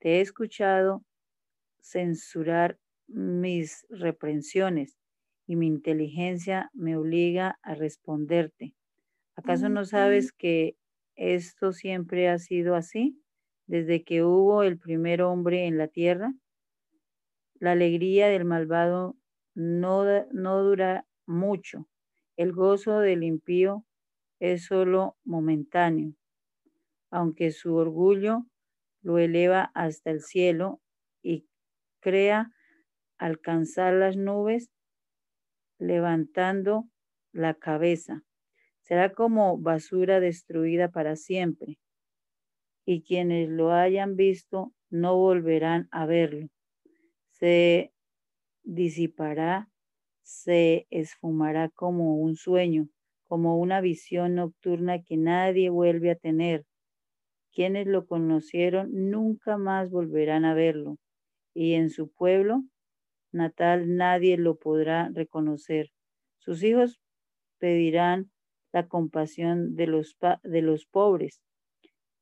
Te he escuchado censurar mis reprensiones y mi inteligencia me obliga a responderte. ¿Acaso no sabes que esto siempre ha sido así? desde que hubo el primer hombre en la tierra. La alegría del malvado no, no dura mucho. El gozo del impío es solo momentáneo, aunque su orgullo lo eleva hasta el cielo y crea alcanzar las nubes levantando la cabeza. Será como basura destruida para siempre, y quienes lo hayan visto no volverán a verlo. Se disipará, se esfumará como un sueño, como una visión nocturna que nadie vuelve a tener. Quienes lo conocieron nunca más volverán a verlo, y en su pueblo natal nadie lo podrá reconocer. Sus hijos pedirán la compasión de los, de los pobres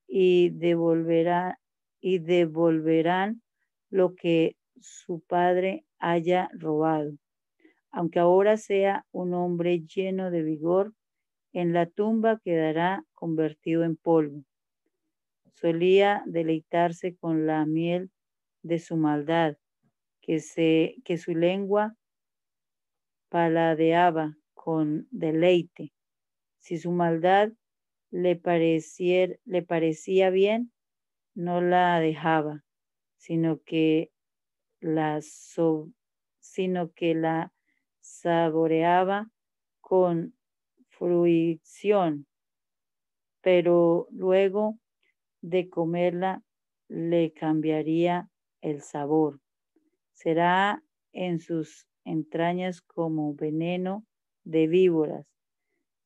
y devolverá y devolverán lo que su padre haya robado. Aunque ahora sea un hombre lleno de vigor, en la tumba quedará convertido en polvo. Solía deleitarse con la miel de su maldad, que, se, que su lengua paladeaba con deleite. Si su maldad le, le parecía bien, no la dejaba, sino que la, sino que la saboreaba con fruición, pero luego de comerla le cambiaría el sabor. Será en sus entrañas como veneno de víboras.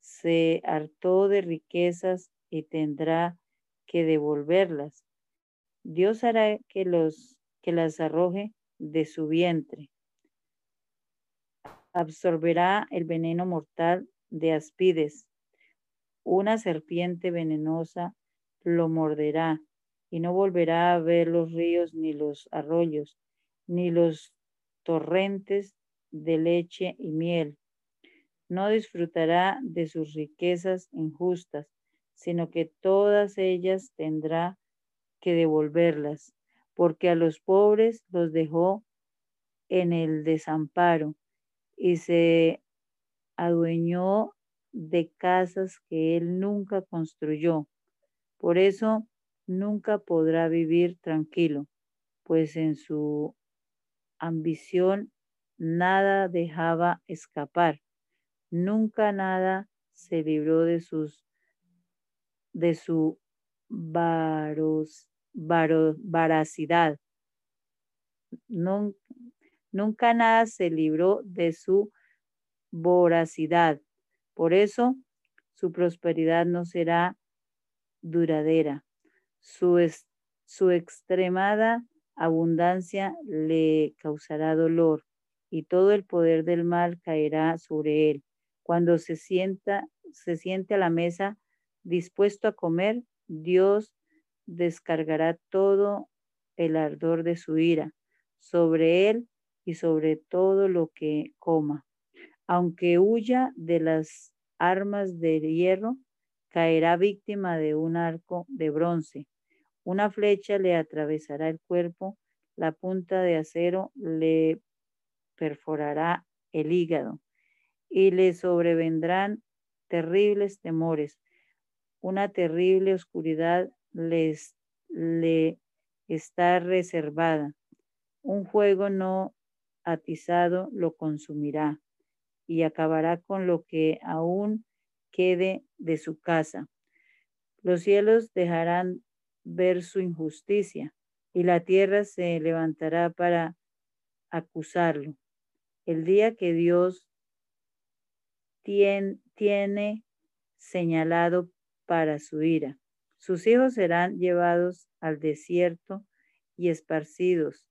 Se hartó de riquezas y tendrá que devolverlas. Dios hará que, los, que las arroje de su vientre. Absorberá el veneno mortal de aspides. Una serpiente venenosa lo morderá y no volverá a ver los ríos ni los arroyos, ni los torrentes de leche y miel. No disfrutará de sus riquezas injustas, sino que todas ellas tendrá que devolverlas, porque a los pobres los dejó en el desamparo y se adueñó de casas que él nunca construyó. Por eso nunca podrá vivir tranquilo, pues en su ambición nada dejaba escapar. Nunca nada se libró de sus de su varos, varacidad. nunca nada se libró de su voracidad. Por eso su prosperidad no será duradera. Su, su extremada abundancia le causará dolor y todo el poder del mal caerá sobre él. Cuando se sienta, se siente a la mesa dispuesto a comer, Dios descargará todo el ardor de su ira sobre él y sobre todo lo que coma. Aunque huya de las armas de hierro, caerá víctima de un arco de bronce. Una flecha le atravesará el cuerpo, la punta de acero le perforará el hígado y le sobrevendrán terribles temores. Una terrible oscuridad les, le está reservada. Un fuego no atizado lo consumirá y acabará con lo que aún quede de su casa. Los cielos dejarán ver su injusticia y la tierra se levantará para acusarlo. El día que Dios tiene señalado para su ira. Sus hijos serán llevados al desierto y esparcidos.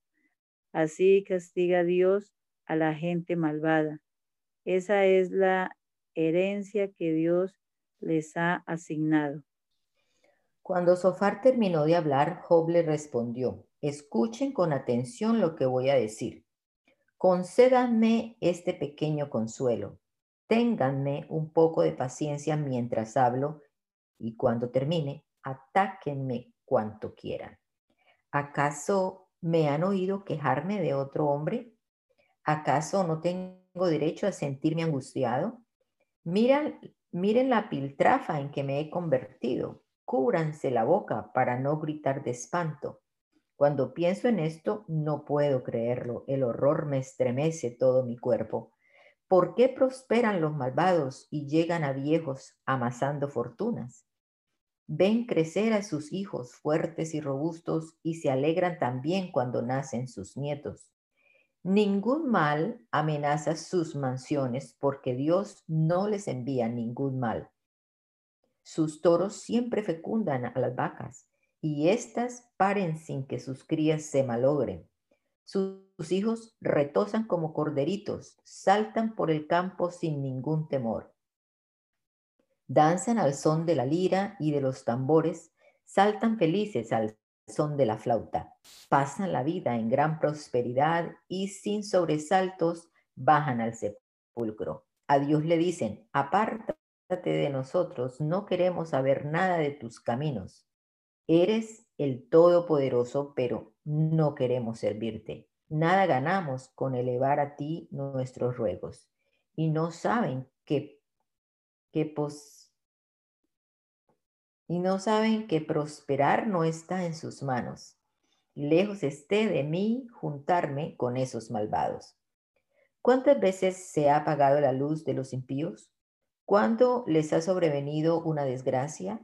Así castiga Dios a la gente malvada. Esa es la herencia que Dios les ha asignado. Cuando Sofar terminó de hablar, Job le respondió, escuchen con atención lo que voy a decir. Concédanme este pequeño consuelo. Ténganme un poco de paciencia mientras hablo y cuando termine, atáquenme cuanto quieran. ¿Acaso me han oído quejarme de otro hombre? ¿Acaso no tengo derecho a sentirme angustiado? Miren la piltrafa en que me he convertido. Cúbranse la boca para no gritar de espanto. Cuando pienso en esto, no puedo creerlo. El horror me estremece todo mi cuerpo. ¿Por qué prosperan los malvados y llegan a viejos amasando fortunas? Ven crecer a sus hijos fuertes y robustos y se alegran también cuando nacen sus nietos. Ningún mal amenaza sus mansiones porque Dios no les envía ningún mal. Sus toros siempre fecundan a las vacas y éstas paren sin que sus crías se malogren. Sus hijos retosan como corderitos, saltan por el campo sin ningún temor. Danzan al son de la lira y de los tambores, saltan felices al son de la flauta, pasan la vida en gran prosperidad y sin sobresaltos bajan al sepulcro. A Dios le dicen, apártate de nosotros, no queremos saber nada de tus caminos. Eres el Todopoderoso, pero no queremos servirte. Nada ganamos con elevar a ti nuestros ruegos. Y no saben que, que pos y no saben que prosperar no está en sus manos. Lejos esté de mí juntarme con esos malvados. ¿Cuántas veces se ha apagado la luz de los impíos? ¿Cuándo les ha sobrevenido una desgracia?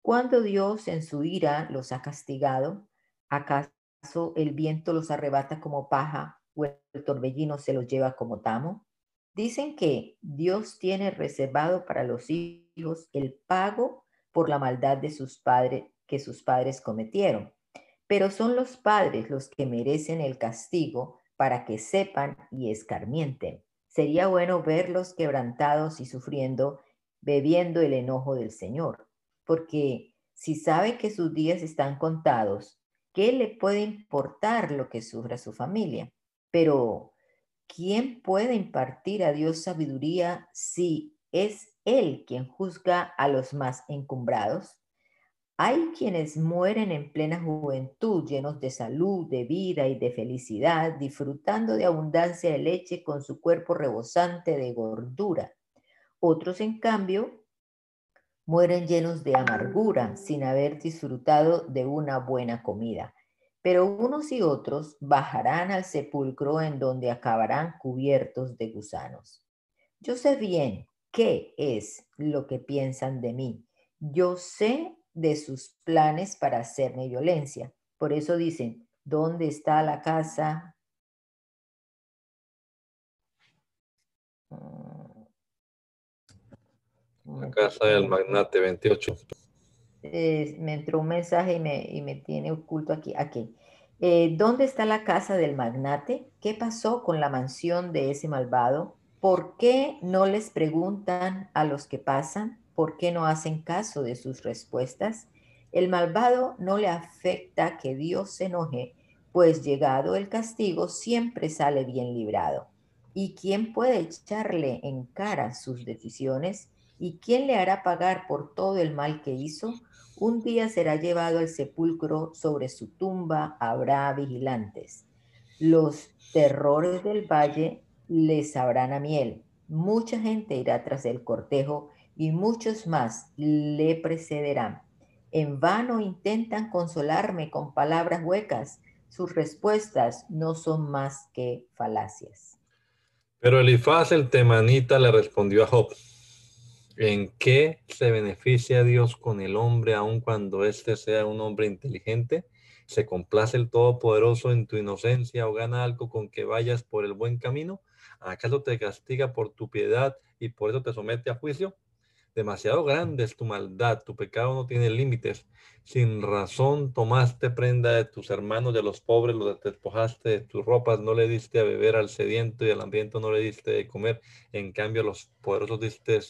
¿Cuándo Dios en su ira los ha castigado? ¿Acaso el viento los arrebata como paja o el torbellino se los lleva como tamo? Dicen que Dios tiene reservado para los hijos el pago por la maldad de sus padres que sus padres cometieron. Pero son los padres los que merecen el castigo para que sepan y escarmienten. Sería bueno verlos quebrantados y sufriendo, bebiendo el enojo del Señor, porque si sabe que sus días están contados, ¿qué le puede importar lo que sufra su familia? Pero, ¿quién puede impartir a Dios sabiduría si es él quien juzga a los más encumbrados. Hay quienes mueren en plena juventud, llenos de salud, de vida y de felicidad, disfrutando de abundancia de leche con su cuerpo rebosante de gordura. Otros, en cambio, mueren llenos de amargura, sin haber disfrutado de una buena comida. Pero unos y otros bajarán al sepulcro en donde acabarán cubiertos de gusanos. Yo sé bien qué es lo que piensan de mí. Yo sé de sus planes para hacerme violencia. Por eso dicen, ¿dónde está la casa? La casa del magnate 28. me entró un mensaje y me, tiene oculto aquí. aquí. Eh, ¿Dónde está la casa del magnate? ¿Qué pasó con la mansión de ese malvado? ¿Por qué no les preguntan a los que pasan? ¿Por qué no hacen caso de sus respuestas? El malvado no le afecta que Dios se enoje, pues llegado el castigo siempre sale bien librado. ¿Y quién puede echarle en cara sus decisiones? ¿Y quién le hará pagar por todo el mal que hizo? Un día será llevado al sepulcro, sobre su tumba habrá vigilantes. Los terrores del valle les sabrán a miel. Mucha gente irá tras el cortejo y muchos más le precederán. En vano intentan consolarme con palabras huecas. Sus respuestas no son más que falacias. Pero Elifaz el temanita le respondió a Job, ¿en qué se beneficia Dios con el hombre aun cuando éste sea un hombre inteligente? ¿Se complace el Todopoderoso en tu inocencia o gana algo con que vayas por el buen camino? ¿Acaso te castiga por tu piedad y por eso te somete a juicio? Demasiado grande es tu maldad, tu pecado no tiene límites. Sin razón tomaste prenda de tus hermanos, de los pobres, los despojaste de tus ropas, no le diste a beber al sediento y al hambriento no le diste de comer. En cambio, a los poderosos diste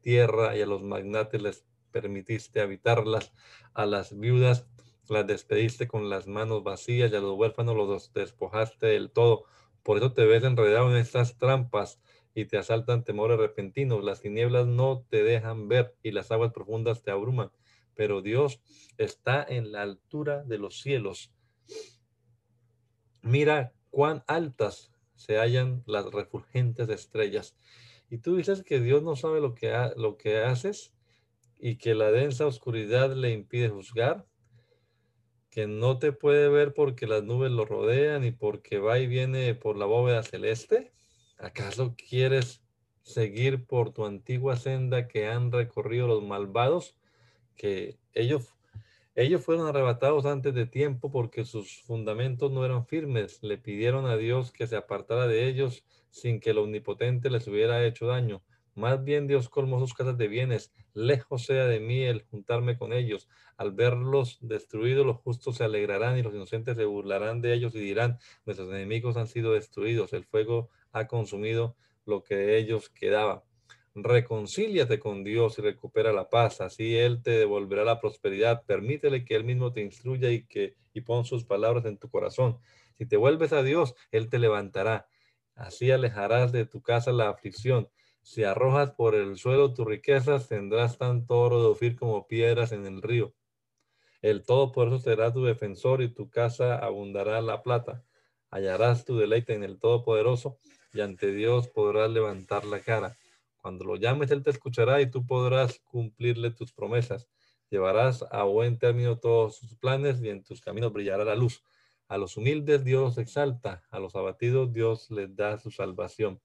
tierra y a los magnates les permitiste habitarlas. A las viudas las despediste con las manos vacías y a los huérfanos los despojaste del todo. Por eso te ves enredado en estas trampas y te asaltan temores repentinos. Las tinieblas no te dejan ver y las aguas profundas te abruman. Pero Dios está en la altura de los cielos. Mira cuán altas se hallan las refulgentes estrellas. Y tú dices que Dios no sabe lo que, lo que haces y que la densa oscuridad le impide juzgar, que no te puede ver porque las nubes lo rodean y porque va y viene por la bóveda celeste. ¿Acaso quieres seguir por tu antigua senda que han recorrido los malvados? Que ellos ellos fueron arrebatados antes de tiempo porque sus fundamentos no eran firmes. Le pidieron a Dios que se apartara de ellos sin que el omnipotente les hubiera hecho daño. Más bien Dios colmó sus casas de bienes. Lejos sea de mí el juntarme con ellos. Al verlos destruidos, los justos se alegrarán y los inocentes se burlarán de ellos y dirán, nuestros enemigos han sido destruidos. El fuego ha consumido lo que de ellos quedaba reconcíliate con Dios y recupera la paz, así Él te devolverá la prosperidad, permítele que Él mismo te instruya y que y pon sus palabras en tu corazón. Si te vuelves a Dios, Él te levantará, así alejarás de tu casa la aflicción. Si arrojas por el suelo tus riquezas, tendrás tanto oro de Ofir como piedras en el río. El Todopoderoso será tu defensor y tu casa abundará la plata. Hallarás tu deleite en el Todopoderoso y ante Dios podrás levantar la cara. Cuando lo llames, Él te escuchará y tú podrás cumplirle tus promesas. Llevarás a buen término todos sus planes y en tus caminos brillará la luz. A los humildes Dios exalta, a los abatidos Dios les da su salvación.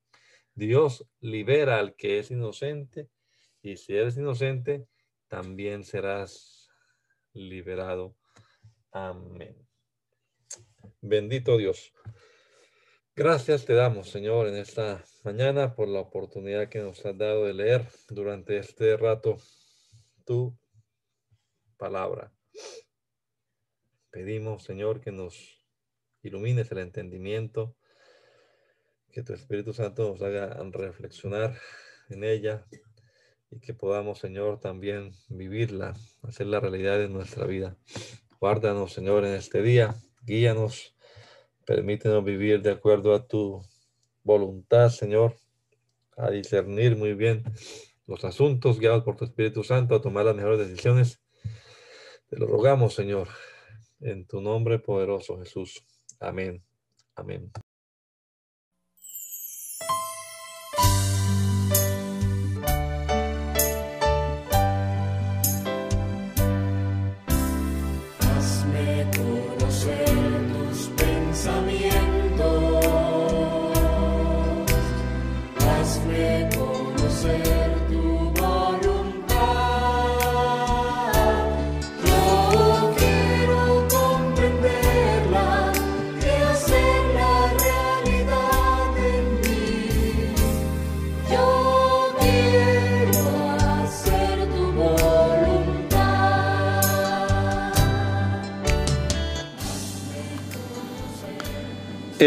Dios libera al que es inocente y si eres inocente, también serás liberado. Amén. Bendito Dios. Gracias te damos, Señor, en esta mañana por la oportunidad que nos has dado de leer durante este rato tu palabra. Pedimos, Señor, que nos ilumines el entendimiento, que tu Espíritu Santo nos haga reflexionar en ella y que podamos, Señor, también vivirla, hacer la realidad de nuestra vida. Guárdanos, Señor, en este día, guíanos Permítenos vivir de acuerdo a tu voluntad, Señor, a discernir muy bien los asuntos guiados por tu Espíritu Santo, a tomar las mejores decisiones. Te lo rogamos, Señor, en tu nombre poderoso, Jesús. Amén. Amén.